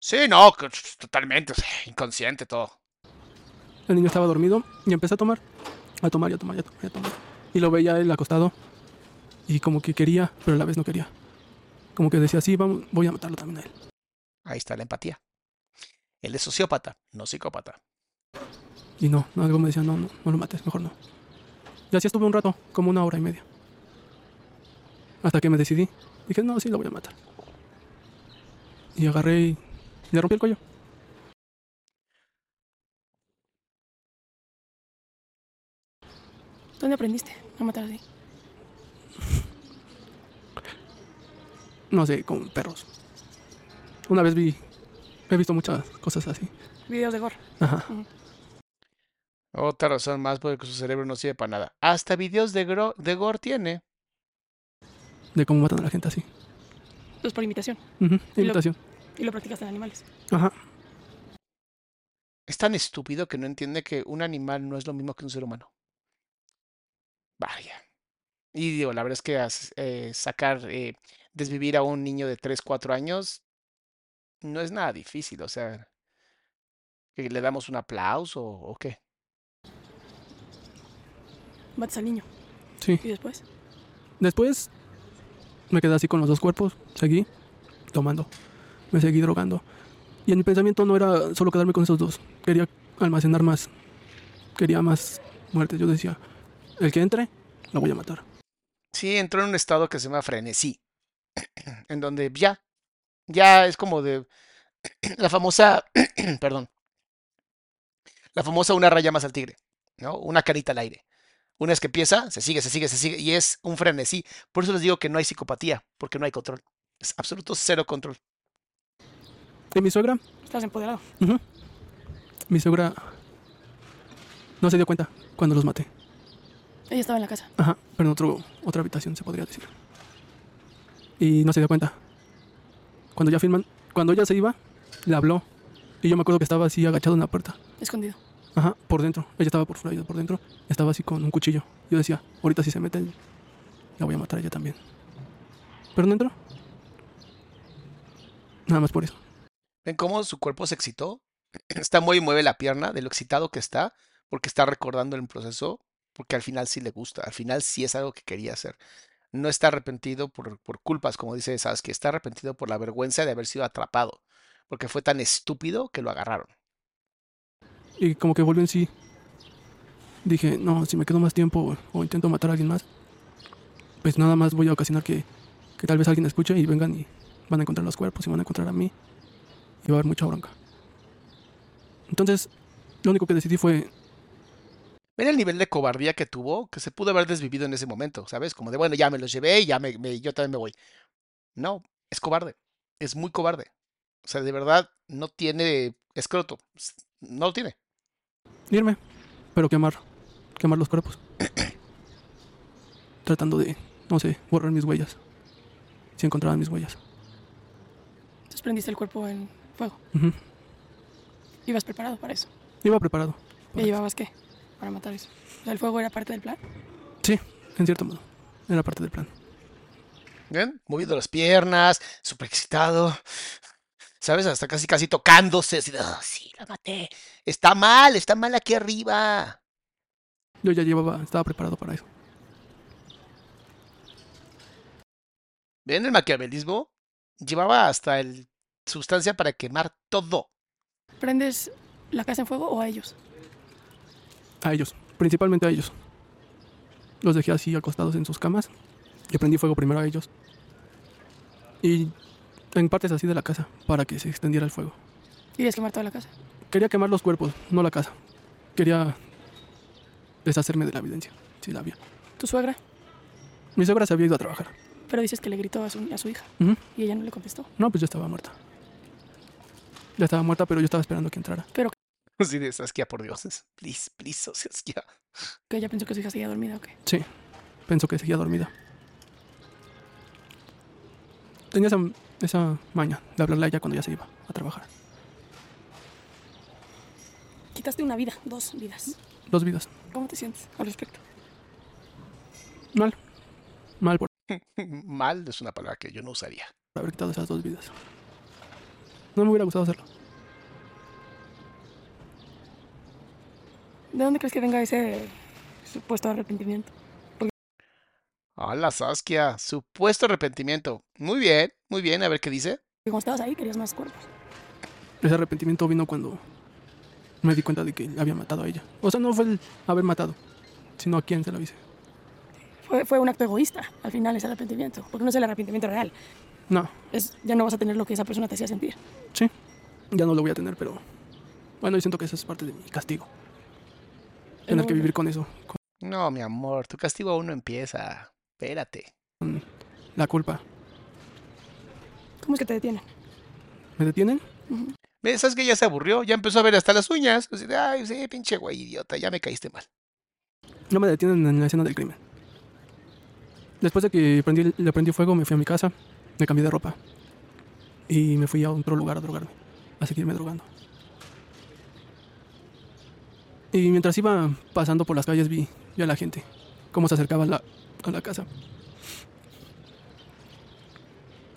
Sí, no, totalmente. inconsciente todo. El niño estaba dormido y empecé a tomar. A tomar y a tomar y a tomar y a tomar. Y lo veía él acostado. Y como que quería, pero a la vez no quería. Como que decía, sí, vamos, voy a matarlo también a él. Ahí está la empatía. Él es sociópata, no psicópata. Y no, no, algo me decía, no, no, no lo mates, mejor no. Y así estuve un rato, como una hora y media. Hasta que me decidí. Dije, no, sí, lo voy a matar. Y agarré y le rompí el cuello. ¿Dónde aprendiste a matar así? No sé, con perros. Una vez vi, he visto muchas cosas así. Videos de gore. Ajá. Otra razón más porque su cerebro no sirve para nada. Hasta videos de, gro- de gore tiene. De cómo matan a la gente así. Pues por imitación. Ujú, Y lo- Imitación. Y lo practicaste en animales. Ajá. Es tan estúpido que no entiende que un animal no es lo mismo que un ser humano. Vaya. Y digo, la verdad es que eh, sacar, eh, desvivir a un niño de 3, 4 años no es nada difícil. O sea, ¿que ¿le damos un aplauso o qué? Matas al niño. Sí. Y después. Después me quedé así con los dos cuerpos. Seguí tomando. Me seguí drogando. Y en mi pensamiento no era solo quedarme con esos dos. Quería almacenar más. Quería más muertes. Yo decía, el que entre, lo voy a matar. Sí, entró en un estado que se llama frenesí, en donde ya, ya es como de la famosa, perdón, la famosa una raya más al tigre, ¿no? Una carita al aire. Una vez que empieza, se sigue, se sigue, se sigue, y es un frenesí. Por eso les digo que no hay psicopatía, porque no hay control. Es absoluto cero control. Y mi suegra, Estás empoderado. ujú, mi suegra no se dio cuenta cuando los maté. Ella estaba en la casa. Ajá, pero en otro, otra habitación se podría decir. Y no se dio cuenta. Cuando ya filman, cuando ella se iba, le habló. Y yo me acuerdo que estaba así agachado en la puerta. Escondido. Ajá, por dentro. Ella estaba por fuera, yo por dentro. Estaba así con un cuchillo. Yo decía, ahorita si se mete, la voy a matar a ella también. Pero no entró. Nada más por eso. ¿Ven cómo su cuerpo se excitó? Está muy mueve la pierna de lo excitado que está, porque está recordando el proceso, porque al final sí le gusta, al final sí es algo que quería hacer. No está arrepentido por, por culpas, como dice Sasuke, está arrepentido por la vergüenza de haber sido atrapado, porque fue tan estúpido que lo agarraron. Y como que volvió en sí. Dije, no, si me quedo más tiempo o intento matar a alguien más, pues nada más voy a ocasionar que, que tal vez alguien escuche y vengan y van a encontrar los cuerpos y van a encontrar a mí. Y va a haber mucha bronca. Entonces, lo único que decidí fue, ¿Ven el nivel de cobardía que tuvo? Que se pudo haber desvivido en ese momento, ¿sabes? Como de, bueno, ya me los llevé y ya me, yo también me voy. No, es cobarde, es muy cobarde. O sea, de verdad, no tiene escroto, no lo tiene. Irme, pero quemar, quemar los cuerpos. Tratando de, no sé, borrar mis huellas. Si encontraban mis huellas. Entonces prendiste el cuerpo en fuego. Ujú. Ibas preparado para eso. Iba preparado. ¿Y llevabas qué? Para matar eso. O sea, el fuego era parte del plan. Sí, en cierto modo. Era parte del plan. ¿Ven? Moviendo las piernas, súper excitado. ¿Sabes? Hasta casi casi tocándose. Así de, "Ah, sí, la maté. Está mal, está mal aquí arriba. Yo ya llevaba, estaba preparado para eso. ¿Ven el maquiavelismo? Llevaba hasta el sustancia para quemar todo. ¿Prendes la casa en fuego o a ellos? A ellos, principalmente a ellos. Los dejé así acostados en sus camas. Le prendí fuego primero a ellos. Y en partes así de la casa, para que se extendiera el fuego. ¿Querías quemar toda la casa? Quería quemar los cuerpos, no la casa. Quería deshacerme de la evidencia, si la había. ¿Tu suegra? Mi suegra se había ido a trabajar. Pero dices que le gritó a su, a su hija y ella no le contestó. No, pues ya estaba muerta. Ya estaba muerta, pero yo estaba esperando que entrara. Así de Saskia, por Dios. Please, please, oh, Saskia. Que ella pensó que su hija seguía dormida, ¿ok? Sí, pensó que seguía dormida. Tenía esa, esa maña de hablarle a ella cuando ya se iba a trabajar. Quitaste una vida, dos vidas. Dos vidas. ¿Cómo te sientes al respecto? Mal. Mal por Mal es una palabra que yo no usaría. haber quitado esas dos vidas. No me hubiera gustado hacerlo. ¿De dónde crees que venga ese supuesto arrepentimiento? Hola, Saskia. Supuesto arrepentimiento. Muy bien, muy bien. A ver qué dice. Cuando estabas ahí querías más cuerpos. Ese arrepentimiento vino cuando me di cuenta de que había matado a ella. O sea, no fue el haber matado, sino a quién se lo hice. Fue, fue un acto egoísta, al final, ese arrepentimiento. Porque no es el arrepentimiento real. No, Es, ya no vas a tener lo que esa persona te hacía sentir. sí, ya no lo voy a tener, pero bueno, yo siento que esa es parte de mi castigo. Tener que vivir con eso, No, mi amor, tu castigo aún no empieza. Espérate. la culpa. ¿Cómo es que te detienen? ¿Me detienen? ¿Ves? ¿Sabes que ya se aburrió? Ya empezó a ver hasta las uñas. Así de, ay, sí, pinche güey, idiota, ya me caíste mal. No me detienen en la escena del crimen. Después de que prendí, le prendí fuego, me fui a mi casa, me cambié de ropa y me fui a otro lugar a drogarme, a seguirme drogando. Y mientras iba pasando por las calles vi, vi a la gente, cómo se acercaba a la, a la casa.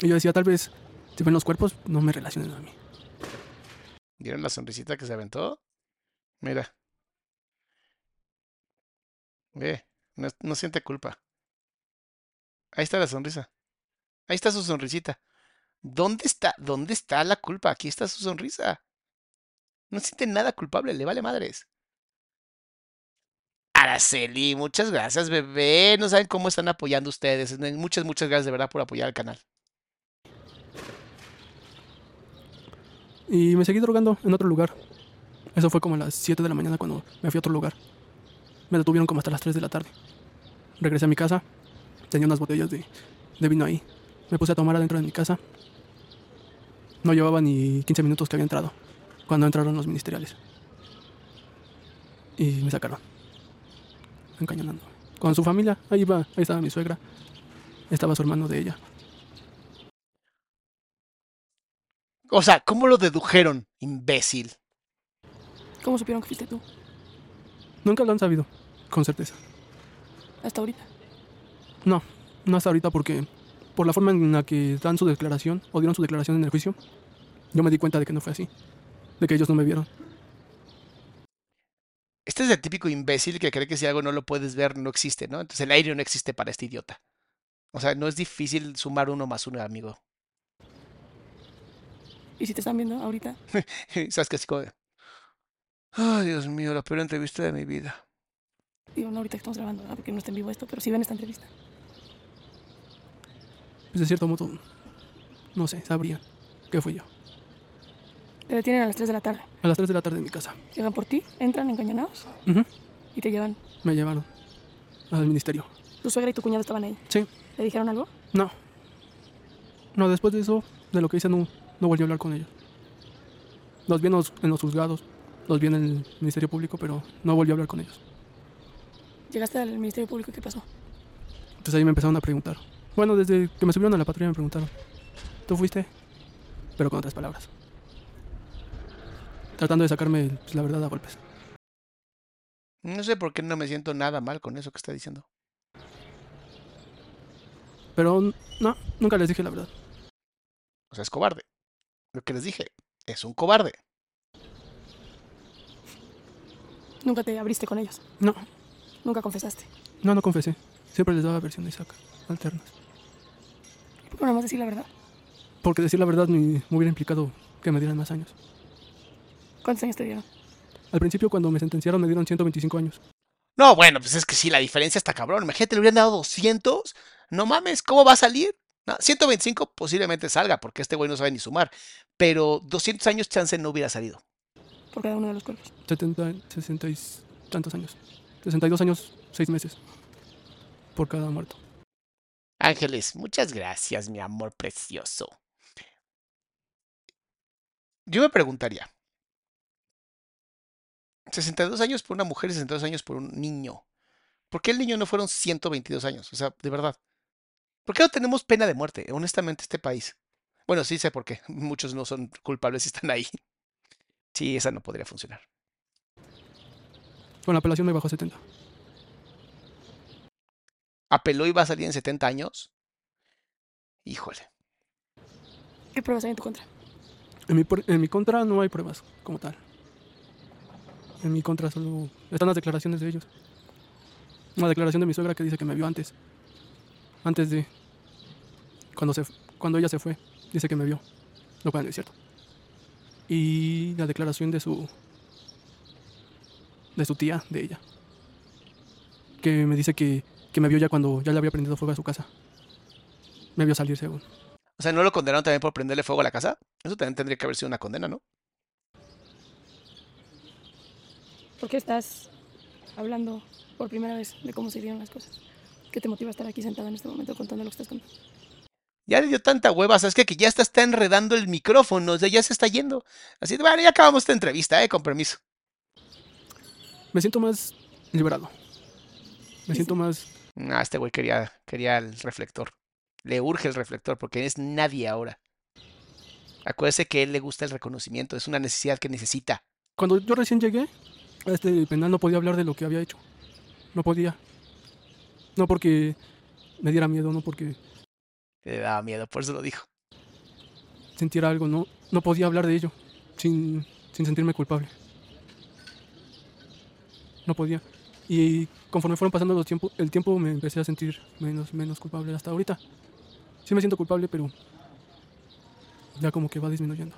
Y yo decía, tal vez, si ven los cuerpos, no me relacionen a mí. ¿Vieron la sonrisita que se aventó? Mira. Ve, no, no siente culpa. Ahí está la sonrisa. Ahí está su sonrisita. ¿Dónde está? ¿Dónde está la culpa? Aquí está su sonrisa. No siente nada culpable, le vale madres. Araceli, muchas gracias, bebé. No saben cómo están apoyando ustedes. Muchas, muchas gracias de verdad por apoyar al canal. Y me seguí drogando en otro lugar. Eso fue como a las 7 de la mañana cuando me fui a otro lugar. Me detuvieron como hasta las 3 de la tarde. Regresé a mi casa. Tenía unas botellas de, de vino ahí. Me puse a tomar adentro de mi casa. No llevaba ni 15 minutos que había entrado. Cuando entraron los ministeriales. Y me sacaron. Encañonando. Con su familia. Ahí iba, ahí estaba mi suegra. Estaba su hermano de ella. O sea, ¿cómo lo dedujeron, imbécil? ¿Cómo supieron que fuiste tú? Nunca lo han sabido. Con certeza. Hasta ahorita. No, no hasta ahorita porque por la forma en la que dan su declaración o dieron su declaración en el juicio, yo me di cuenta de que no fue así, de que ellos no me vieron. Este es el típico imbécil que cree que si algo no lo puedes ver, no existe, ¿no? Entonces el aire no existe para este idiota. O sea, no es difícil sumar uno más uno, amigo. ¿Y si te están viendo ahorita? ¿Sabes qué? Así como de, Ay, Dios mío, la peor entrevista de mi vida. Digo, no ahorita que estamos grabando, ¿verdad? porque no está en vivo esto, pero si ven esta entrevista. Pues de cierto modo, no sé, sabrían que fui yo. Te detienen a las 3 de la tarde. A las 3 de la tarde en mi casa. Llegan por ti, entran encañonados y te llevan. Me llevaron al ministerio. Tu suegra y tu cuñado estaban ahí. Sí, ¿Le dijeron algo? no. No, después de eso, de lo que hice, no, no volví a hablar con ellos. Los vi en los, en los juzgados, los vi en el ministerio público, pero no volví a hablar con ellos. Llegaste al Ministerio Público y ¿qué pasó? Entonces ahí me empezaron a preguntar. Bueno, desde que me subieron a la patrulla me preguntaron, ¿tú fuiste? Pero con otras palabras. Tratando de sacarme pues, la verdad a golpes. No sé por qué no me siento nada mal con eso que está diciendo. Pero no, nunca les dije la verdad. O sea, es cobarde. Lo que les dije, es un cobarde. Nunca te abriste con ellos. No, Nunca confesaste. no, no confesé. Siempre les daba versiones acá, alternas. ¿Por qué no más decir la verdad? Porque decir la verdad me, me hubiera implicado que me dieran más años. ¿Cuántos años te dieron? Al principio cuando me sentenciaron me dieron 125 años. No, bueno, pues es que sí, la diferencia está cabrón. Imagínate, le hubieran dado 200. No mames, ¿cómo va a salir? No, 125 posiblemente salga, porque este güey no sabe ni sumar. Pero 200 años chance no hubiera salido. Por cada uno de los cuerpos. 70, 60 y tantos años. 62 años, 6 meses. Por cada muerto. Ángeles, muchas gracias, mi amor precioso. Yo me preguntaría, 62 años por una mujer y 62 años por un niño. ¿Por qué el niño no fueron 122 años? O sea, de verdad. ¿Por qué no tenemos pena de muerte, honestamente, este país? Bueno, sí sé por qué. Muchos no son culpables y están ahí. Sí, esa no podría funcionar. Con la apelación me bajó a 70. ¿Apeló y va a salir en 70 años? Híjole. ¿Qué pruebas hay en tu contra? En mi, en mi contra no hay pruebas como tal. En mi contra solo están las declaraciones de ellos. Una declaración de mi suegra que dice que me vio antes. Antes de... Cuando, se, cuando ella se fue. Dice que me vio. Lo cual no es cierto. Y la declaración de su... De su tía, de ella. Que me dice que, que me vio ya cuando ya le había prendido fuego a su casa. Me vio salir según. O sea, ¿no lo condenaron también por prenderle fuego a la casa? Eso también tendría que haber sido una condena, ¿no? ¿Por qué estás hablando por primera vez de cómo se dieron las cosas? ¿Qué te motiva a estar aquí sentada en este momento contando lo que estás contando? Ya le dio tanta hueva, ¿sabes qué? Que ya está, está enredando el micrófono, o sea, ya se está yendo. Así, de, bueno, ya acabamos esta entrevista, ¿eh? Con permiso. Me siento más liberado. Me Sí, siento sí. más Ah, este güey quería, quería el reflector. Le urge el reflector porque es nadie ahora. Acuérdese que a él le gusta el reconocimiento, es una necesidad que necesita. Cuando yo recién llegué este penal no podía hablar de lo que había hecho. No podía. No porque me diera miedo, no porque Le daba miedo, por eso lo dijo. sintiera algo, no, no podía hablar de ello sin, sin sentirme culpable. No podía. Y conforme fueron pasando los tiempos, el tiempo me empecé a sentir menos, menos culpable hasta ahorita. Sí me siento culpable, pero ya como que va disminuyendo.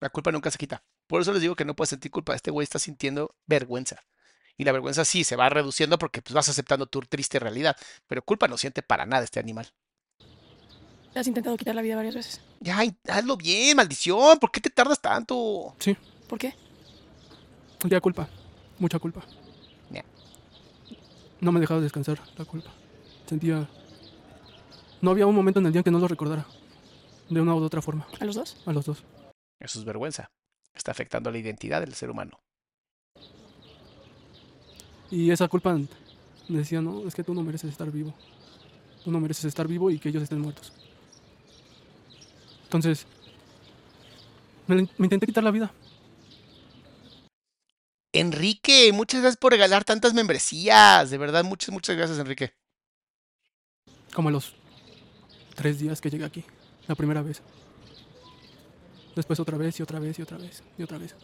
La culpa nunca se quita. Por eso les digo que no puedes sentir culpa. Este güey está sintiendo vergüenza. Y la vergüenza sí se va reduciendo porque pues, vas aceptando tu triste realidad. Pero culpa no siente para nada este animal. Te has intentado quitar la vida varias veces. Ya, hazlo bien, maldición. ¿Por qué te tardas tanto? Sí, ¿Por qué? ya culpa, mucha culpa. Ya. No me dejaba descansar la culpa. Sentía... No había un momento en el día en que no lo recordara. De una u otra forma, ¿A los dos? a los dos. Eso es vergüenza. Está afectando la identidad del ser humano. Y esa culpa decía, no, es que tú no mereces estar vivo. Tú no mereces estar vivo y que ellos estén muertos. Entonces, me, me intenté quitar la vida. Enrique, muchas gracias por regalar tantas membresías. De verdad, muchas, muchas gracias, Enrique. Como a los tres días que llegué aquí, la primera vez. Después otra vez y otra vez y otra vez y otra vez.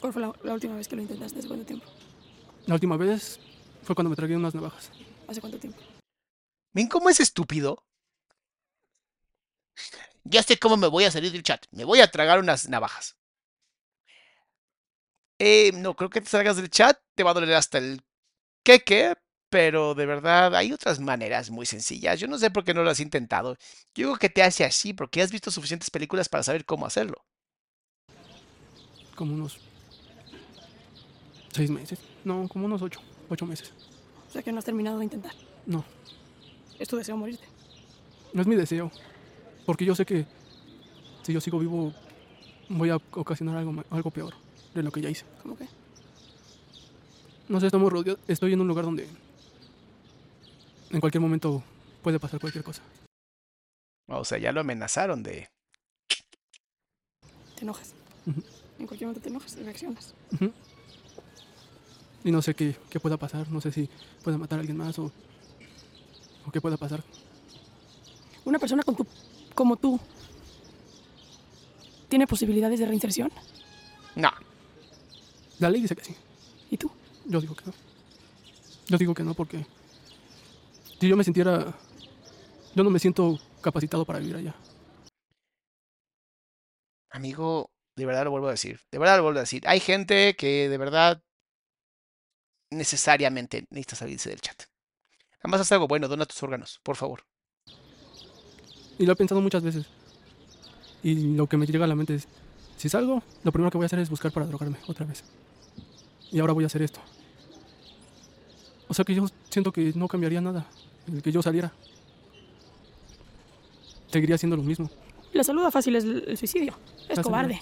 ¿Cuál fue la, la última vez que lo intentaste? ¿Hace cuánto tiempo? La última vez fue cuando me tragué unas navajas. ¿Hace cuánto tiempo? ¿Ven cómo es estúpido? Ya sé cómo me voy a salir del chat. Me voy a tragar unas navajas. Eh, no, creo que te salgas del chat. Te va a doler hasta el queque. Pero de verdad, hay otras maneras muy sencillas. Yo no sé por qué no lo has intentado. Yo digo que te hace así porque has visto suficientes películas para saber cómo hacerlo. Como unos seis meses. No, como unos ocho. Ocho meses. O sea que no has terminado de intentar. No, Es tu deseo morirte. no es mi deseo. Porque yo sé que si yo sigo vivo voy a ocasionar algo, algo peor de lo que ya hice. ¿Cómo que? No sé, estamos rodeados. Estoy en un lugar donde en cualquier momento puede pasar cualquier cosa. O sea, ya lo amenazaron de... Te enojas. En cualquier momento te enojas y reaccionas. Y no sé qué, qué pueda pasar. No sé si pueda matar a alguien más o, o qué pueda pasar. Una persona con tu, como tú tiene posibilidades de reinserción. No. La ley dice que sí. ¿Y tú? Yo digo que no. Yo digo que no porque si yo me sintiera... Yo no me siento capacitado para vivir allá. Amigo, de verdad lo vuelvo a decir. De verdad lo vuelvo a decir. Hay gente que de verdad necesariamente necesita salirse del chat. Nada más haz algo bueno, dona tus órganos, por favor. Y lo he pensado muchas veces. Y lo que me llega a la mente es, si salgo, lo primero que voy a hacer es buscar para drogarme otra vez. Y ahora voy a hacer esto. O sea que yo siento que no cambiaría nada el que yo saliera. Seguiría haciendo lo mismo. La saluda fácil es el suicidio. Es cobarde.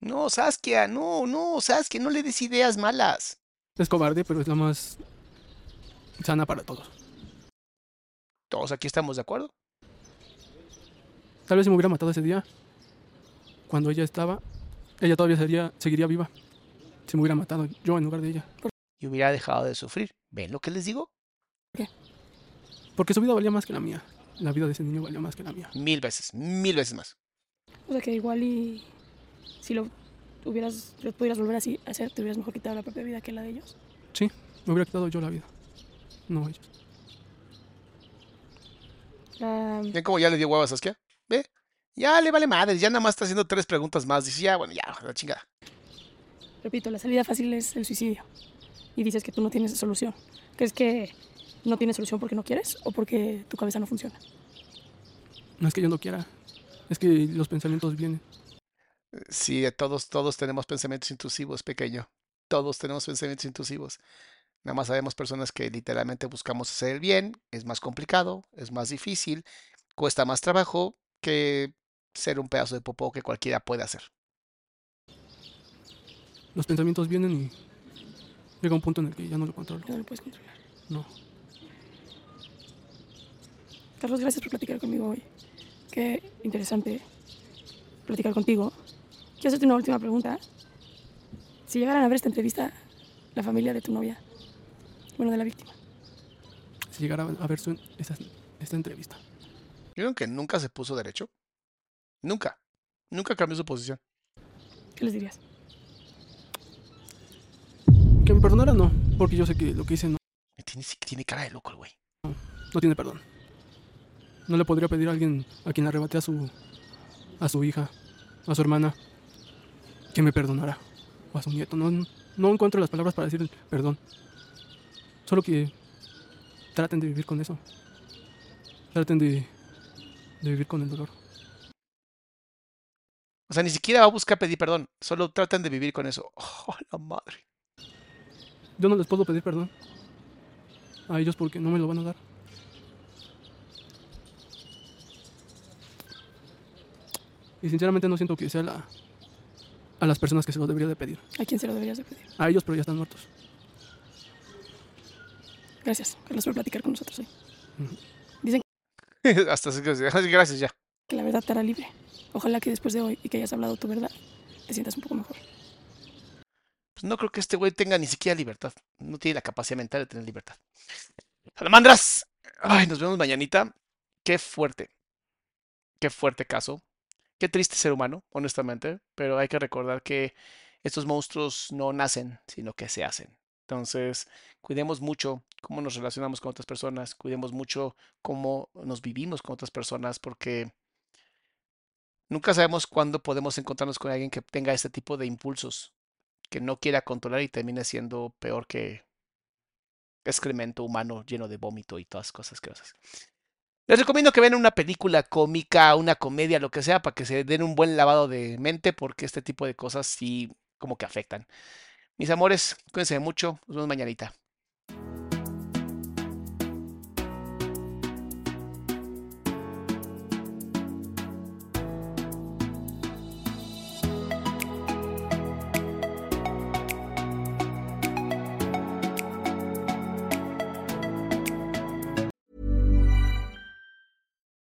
No, Saskia, no, no, Saskia, no le des ideas malas. Es cobarde, pero es la más sana para todos. Todos aquí estamos de acuerdo. Tal vez si me hubiera matado ese día, cuando ella estaba, ella todavía sería, seguiría viva. Si me hubiera matado yo en lugar de ella. Y hubiera dejado de sufrir. ¿Ven lo que les digo? Porque su vida valía más que la mía. La vida de ese niño valía más que la mía. Mil veces, mil veces más. O sea que igual y si lo hubieras, lo pudieras volver así a hacer, te hubieras mejor quitado la propia vida que la de ellos. Sí, me hubiera quitado yo la vida. No ellos. La- ¿Ven cómo ya le dio hueva a Saskia? ¿Ve? Ya le vale madre, ya nada más está haciendo tres preguntas más. Dice, ya, bueno, ya, la chingada. repito, la salida fácil es el suicidio. Y dices que tú no tienes solución. ¿Crees que no tienes solución porque no quieres o porque tu cabeza no funciona? No es que yo no quiera. Es que los pensamientos vienen. Sí, todos, todos tenemos pensamientos intrusivos, pequeño. Todos tenemos pensamientos intrusivos. Nada más sabemos personas que literalmente buscamos hacer el bien. Es más complicado, es más difícil, cuesta más trabajo que ser un pedazo de popó que cualquiera puede hacer. Los pensamientos vienen y llega un punto en el que ya no lo controlo. Ya no lo puedes controlar. No. Carlos, gracias por platicar conmigo hoy. Qué interesante platicar contigo. Quiero hacerte una última pregunta. Si llegaran a ver esta entrevista, la familia de tu novia, bueno, de la víctima, Si llegara a ver su, esta, esta entrevista. ¿Vieron que nunca se puso derecho? Nunca. Nunca cambió su posición. ¿qué les dirías? Que me perdonara, no. Porque yo sé que lo que hice no, Tiene, tiene cara de loco el güey. no tiene perdón. No le podría pedir a alguien a quien arrebate a su, a su hija, a su hermana, que me perdonara. O a su nieto. No, no encuentro las palabras para decir perdón. Solo que traten de vivir con eso. Traten de, de vivir con el dolor. O sea, ni siquiera va a buscar pedir perdón. Solo tratan de vivir con eso. ¡Oh, la madre! Yo no les puedo pedir perdón a ellos porque no me lo van a dar. Y sinceramente no siento que sea la, a las personas que se lo debería de pedir. ¿A quién se lo deberías de pedir? A ellos, pero ya están muertos. Gracias, Carlos, por platicar con nosotros hoy. Hasta así que- gracias ya. Que la verdad te hará libre. Ojalá que después de hoy y que hayas hablado tu verdad, te sientas un poco mejor. Pues no creo que este güey tenga ni siquiera libertad. No tiene la capacidad mental de tener libertad. Salamandras. Ay, nos vemos mañanita. Qué fuerte. Qué fuerte caso. Qué triste ser humano, honestamente. Pero hay que recordar que estos monstruos no nacen, sino que se hacen. Entonces, cuidemos mucho cómo nos relacionamos con otras personas. Cuidemos mucho cómo nos vivimos con otras personas, porque nunca sabemos cuándo podemos encontrarnos con alguien que tenga este tipo de impulsos que no quiera controlar y termine siendo peor que excremento humano lleno de vómito y todas cosas que Les recomiendo que vean una película cómica, una comedia, lo que sea, para que se den un buen lavado de mente, porque este tipo de cosas sí como que afectan. Mis amores, cuídense mucho, nos vemos mañanita.